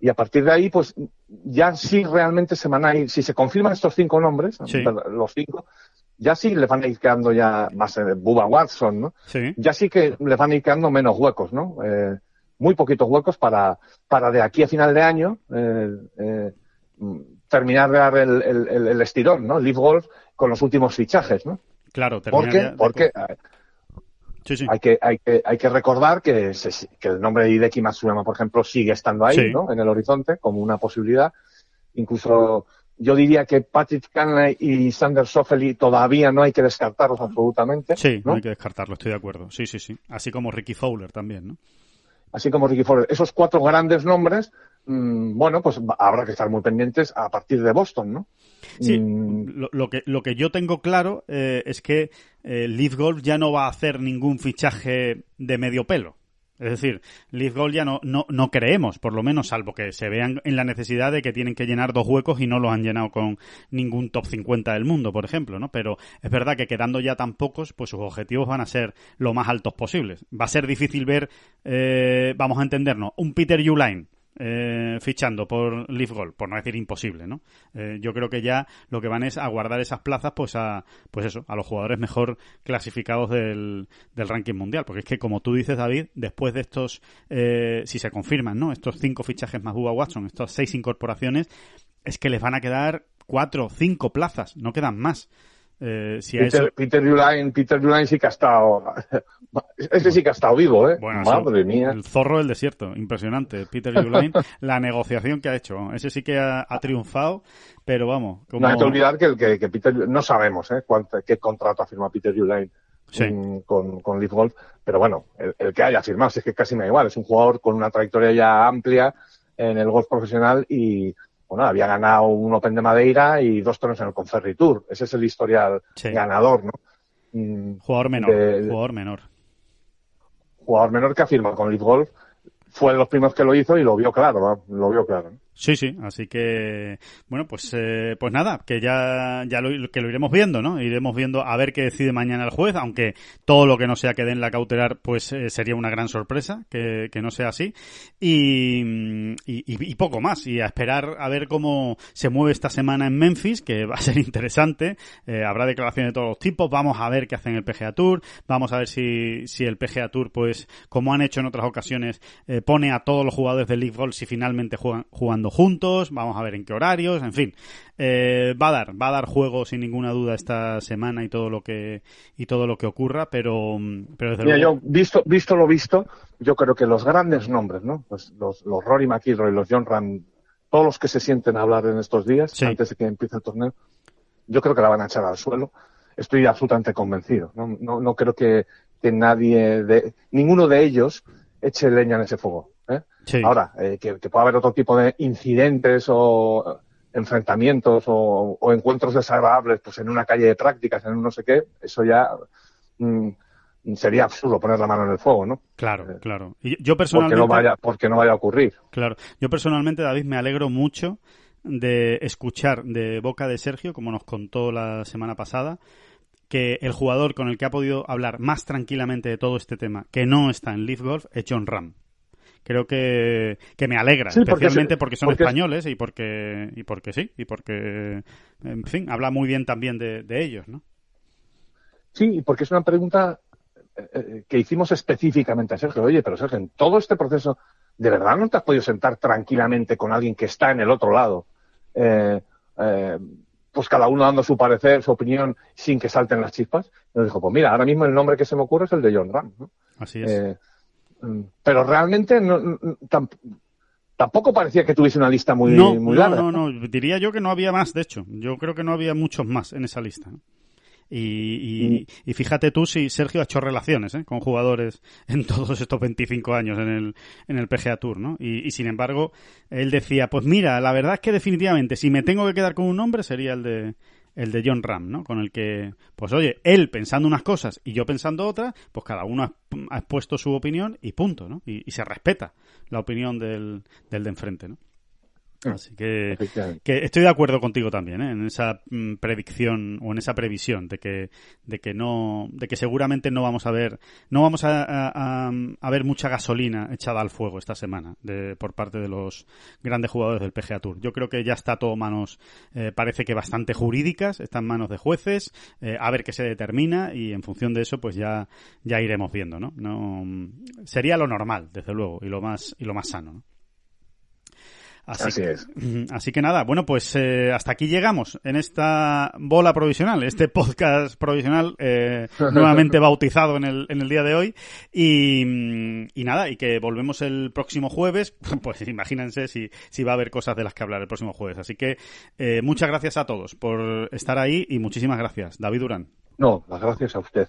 y a partir de ahí, pues ya sí realmente se van a ir, si se confirman estos cinco nombres, los cinco, ya sí le van a ir quedando ya más eh, Bubba Watson, ¿no? Ya sí que le van a ir quedando menos huecos, ¿no? Eh, muy poquitos huecos para, para de aquí a final de año eh, terminar de dar el, el, el, estirón, ¿no? Leaf Golf con los últimos fichajes, ¿no? Claro, porque, porque hay que hay que hay que recordar que, que el nombre de Hideki Matsuyama, por ejemplo, sigue estando ahí, ¿no? En el horizonte como una posibilidad. Incluso yo diría que Patrick Canley y Sander Soffeli todavía no hay que descartarlos absolutamente. Sí, no hay que descartarlo, estoy de acuerdo. Sí, sí, sí. Así como Ricky Fowler también, ¿no? Así como Ricky Fowler. Esos cuatro grandes nombres Mm, bueno, pues habrá que estar muy pendientes a partir de Boston, ¿no? Sí, mm. lo, que, lo que yo tengo claro eh, es que eh, Leaf Golf ya no va a hacer ningún fichaje de medio pelo. Es decir, Leaf Golf ya no, no, no creemos, por lo menos, salvo que se vean en la necesidad de que tienen que llenar dos huecos y no los han llenado con ningún top 50 del mundo, por ejemplo, ¿no? Pero es verdad que quedando ya tan pocos, pues sus objetivos van a ser lo más altos posibles. Va a ser difícil ver, eh, vamos a entendernos, un Peter Uline eh, fichando por Leaf Gold, por no decir imposible, ¿no? Eh, yo creo que ya lo que van es a guardar esas plazas, pues a, pues eso, a los jugadores mejor clasificados del, del ranking mundial, porque es que como tú dices, David, después de estos, eh, si se confirman, ¿no? Estos cinco fichajes más Bubba Watson, estas seis incorporaciones, es que les van a quedar cuatro, cinco plazas, no quedan más. Eh, si Peter, Peter Peter sí que ha estado, [laughs] ese sí que ha estado vivo, ¿eh? Madre mía. El zorro del desierto, impresionante. Peter Uline, [laughs] la negociación que ha hecho, ese sí que ha, triunfado, pero vamos. No hay que olvidar que, que, que Peter, no sabemos, ¿eh? qué contrato ha firmado Peter Uline con, con Leaf Golf, pero bueno, el, que haya firmado, es que casi me da igual, es un jugador con una trayectoria ya amplia en el golf profesional y bueno, había ganado un Open de Madeira y dos torneos en el Conferri Tour. Ese es el historial ganador, ¿no? Mm, jugador menor, jugador menor. Jugador menor que afirma con Leaf Golf. Fue de los primeros que lo hizo y lo vio claro, lo vio claro. Sí, sí, así que, bueno, pues, eh, pues nada, que ya, ya lo, que lo iremos viendo, ¿no? Iremos viendo a ver qué decide mañana el juez, aunque todo lo que no sea que den la cautelar, pues eh, sería una gran sorpresa que, que no sea así. Y, y, y, poco más, y a esperar a ver cómo se mueve esta semana en Memphis, que va a ser [laughs] interesante. Eh, habrá declaraciones de todos los tipos, vamos a ver qué hacen el PGA Tour, vamos a ver si, si el PGA Tour, pues, como han hecho en otras ocasiones, eh, pone a todos los jugadores del League Golf si finalmente juegan jugando juntos, vamos a ver en qué horarios, en fin. Eh, va a dar, va a dar juego sin ninguna duda esta semana y todo lo que y todo lo que ocurra, pero, pero desde Mira, yo visto visto lo visto, yo creo que los grandes nombres, ¿no? Pues los, los Rory McIlroy, los John Ram, todos los que se sienten a hablar en estos días Sí. antes de que empiece el torneo, yo creo que la van a echar al suelo. Estoy absolutamente convencido. No, no, no creo que, que nadie de ninguno de ellos eche leña en ese fuego. ¿Eh? Sí. Ahora, eh, que, que pueda haber otro tipo de incidentes o enfrentamientos o, o encuentros desagradables pues en una calle de prácticas, en un no sé qué, eso ya mm, sería absurdo poner la mano en el fuego, ¿no? Claro, Eh, claro. Y yo Porque personalmente, no vaya, porque no vaya a ocurrir. claro, yo personalmente, David, me alegro mucho de escuchar de boca de Sergio, como nos contó la semana pasada, que el jugador con el que ha podido hablar más tranquilamente de todo este tema, que no está en Leaf Golf, es John Ram. Creo que, que me alegra, Sí, especialmente es- porque son porque es- españoles y porque, y porque sí, y porque, en fin, habla muy bien también de, de ellos, ¿no? Sí, porque es una pregunta eh, eh, que hicimos específicamente a Sergio. Oye, pero Sergio, en todo este proceso, ¿de verdad no te has podido sentar tranquilamente con alguien que está en el otro lado? Eh, eh, pues cada uno dando su parecer, su opinión, sin que salten las chispas. Y nos dijo, pues mira, ahora mismo el nombre que se me ocurre es el de John Ram. ¿no? Así es. Eh, pero realmente no, no- tam- tampoco parecía que tuviese una lista muy, no, muy no, larga. no, no, diría yo que no había más, de hecho. Yo creo que no había muchos más en esa lista. ¿no? Y, y, y fíjate tú si Sergio ha hecho relaciones ¿eh? con jugadores en todos estos 25 años en el, en el PGA Tour, ¿no? Y, y sin embargo, él decía, pues mira, la verdad es que definitivamente, si me tengo que quedar con un nombre, sería el de el de John Ram, ¿no? Con el que, pues oye, él pensando unas cosas y yo pensando otras, pues cada uno ha, expuesto su opinión y punto, ¿no? Y, y se respeta la opinión del, del de enfrente, ¿no? Así que, que estoy de acuerdo contigo también ¿eh? en esa mm, predicción o en esa previsión de que de que no de que seguramente no vamos a ver no vamos a, a- a- a ver mucha gasolina echada al fuego esta semana de, por parte de los grandes jugadores del PGA Tour yo creo que ya está todo manos eh, parece que bastante jurídicas está en manos de jueces eh, a ver qué se determina y en función de eso pues ya ya iremos viendo no no mm, sería lo normal desde luego y lo más y lo más sano ¿no? Así que- es. Ujú, Así que nada, bueno, pues eh, hasta aquí llegamos en esta bola provisional, este [laughs] podcast provisional eh, [laughs] nuevamente bautizado en el, en el día de hoy. Y, mm, y nada, y que volvemos el próximo jueves, [laughs] pues imagínense si, si va a haber cosas de las que hablar el próximo jueves. Así que eh, muchas gracias a todos por estar ahí y muchísimas gracias. David Durán. No, las gracias a usted.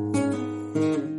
Mm-hmm.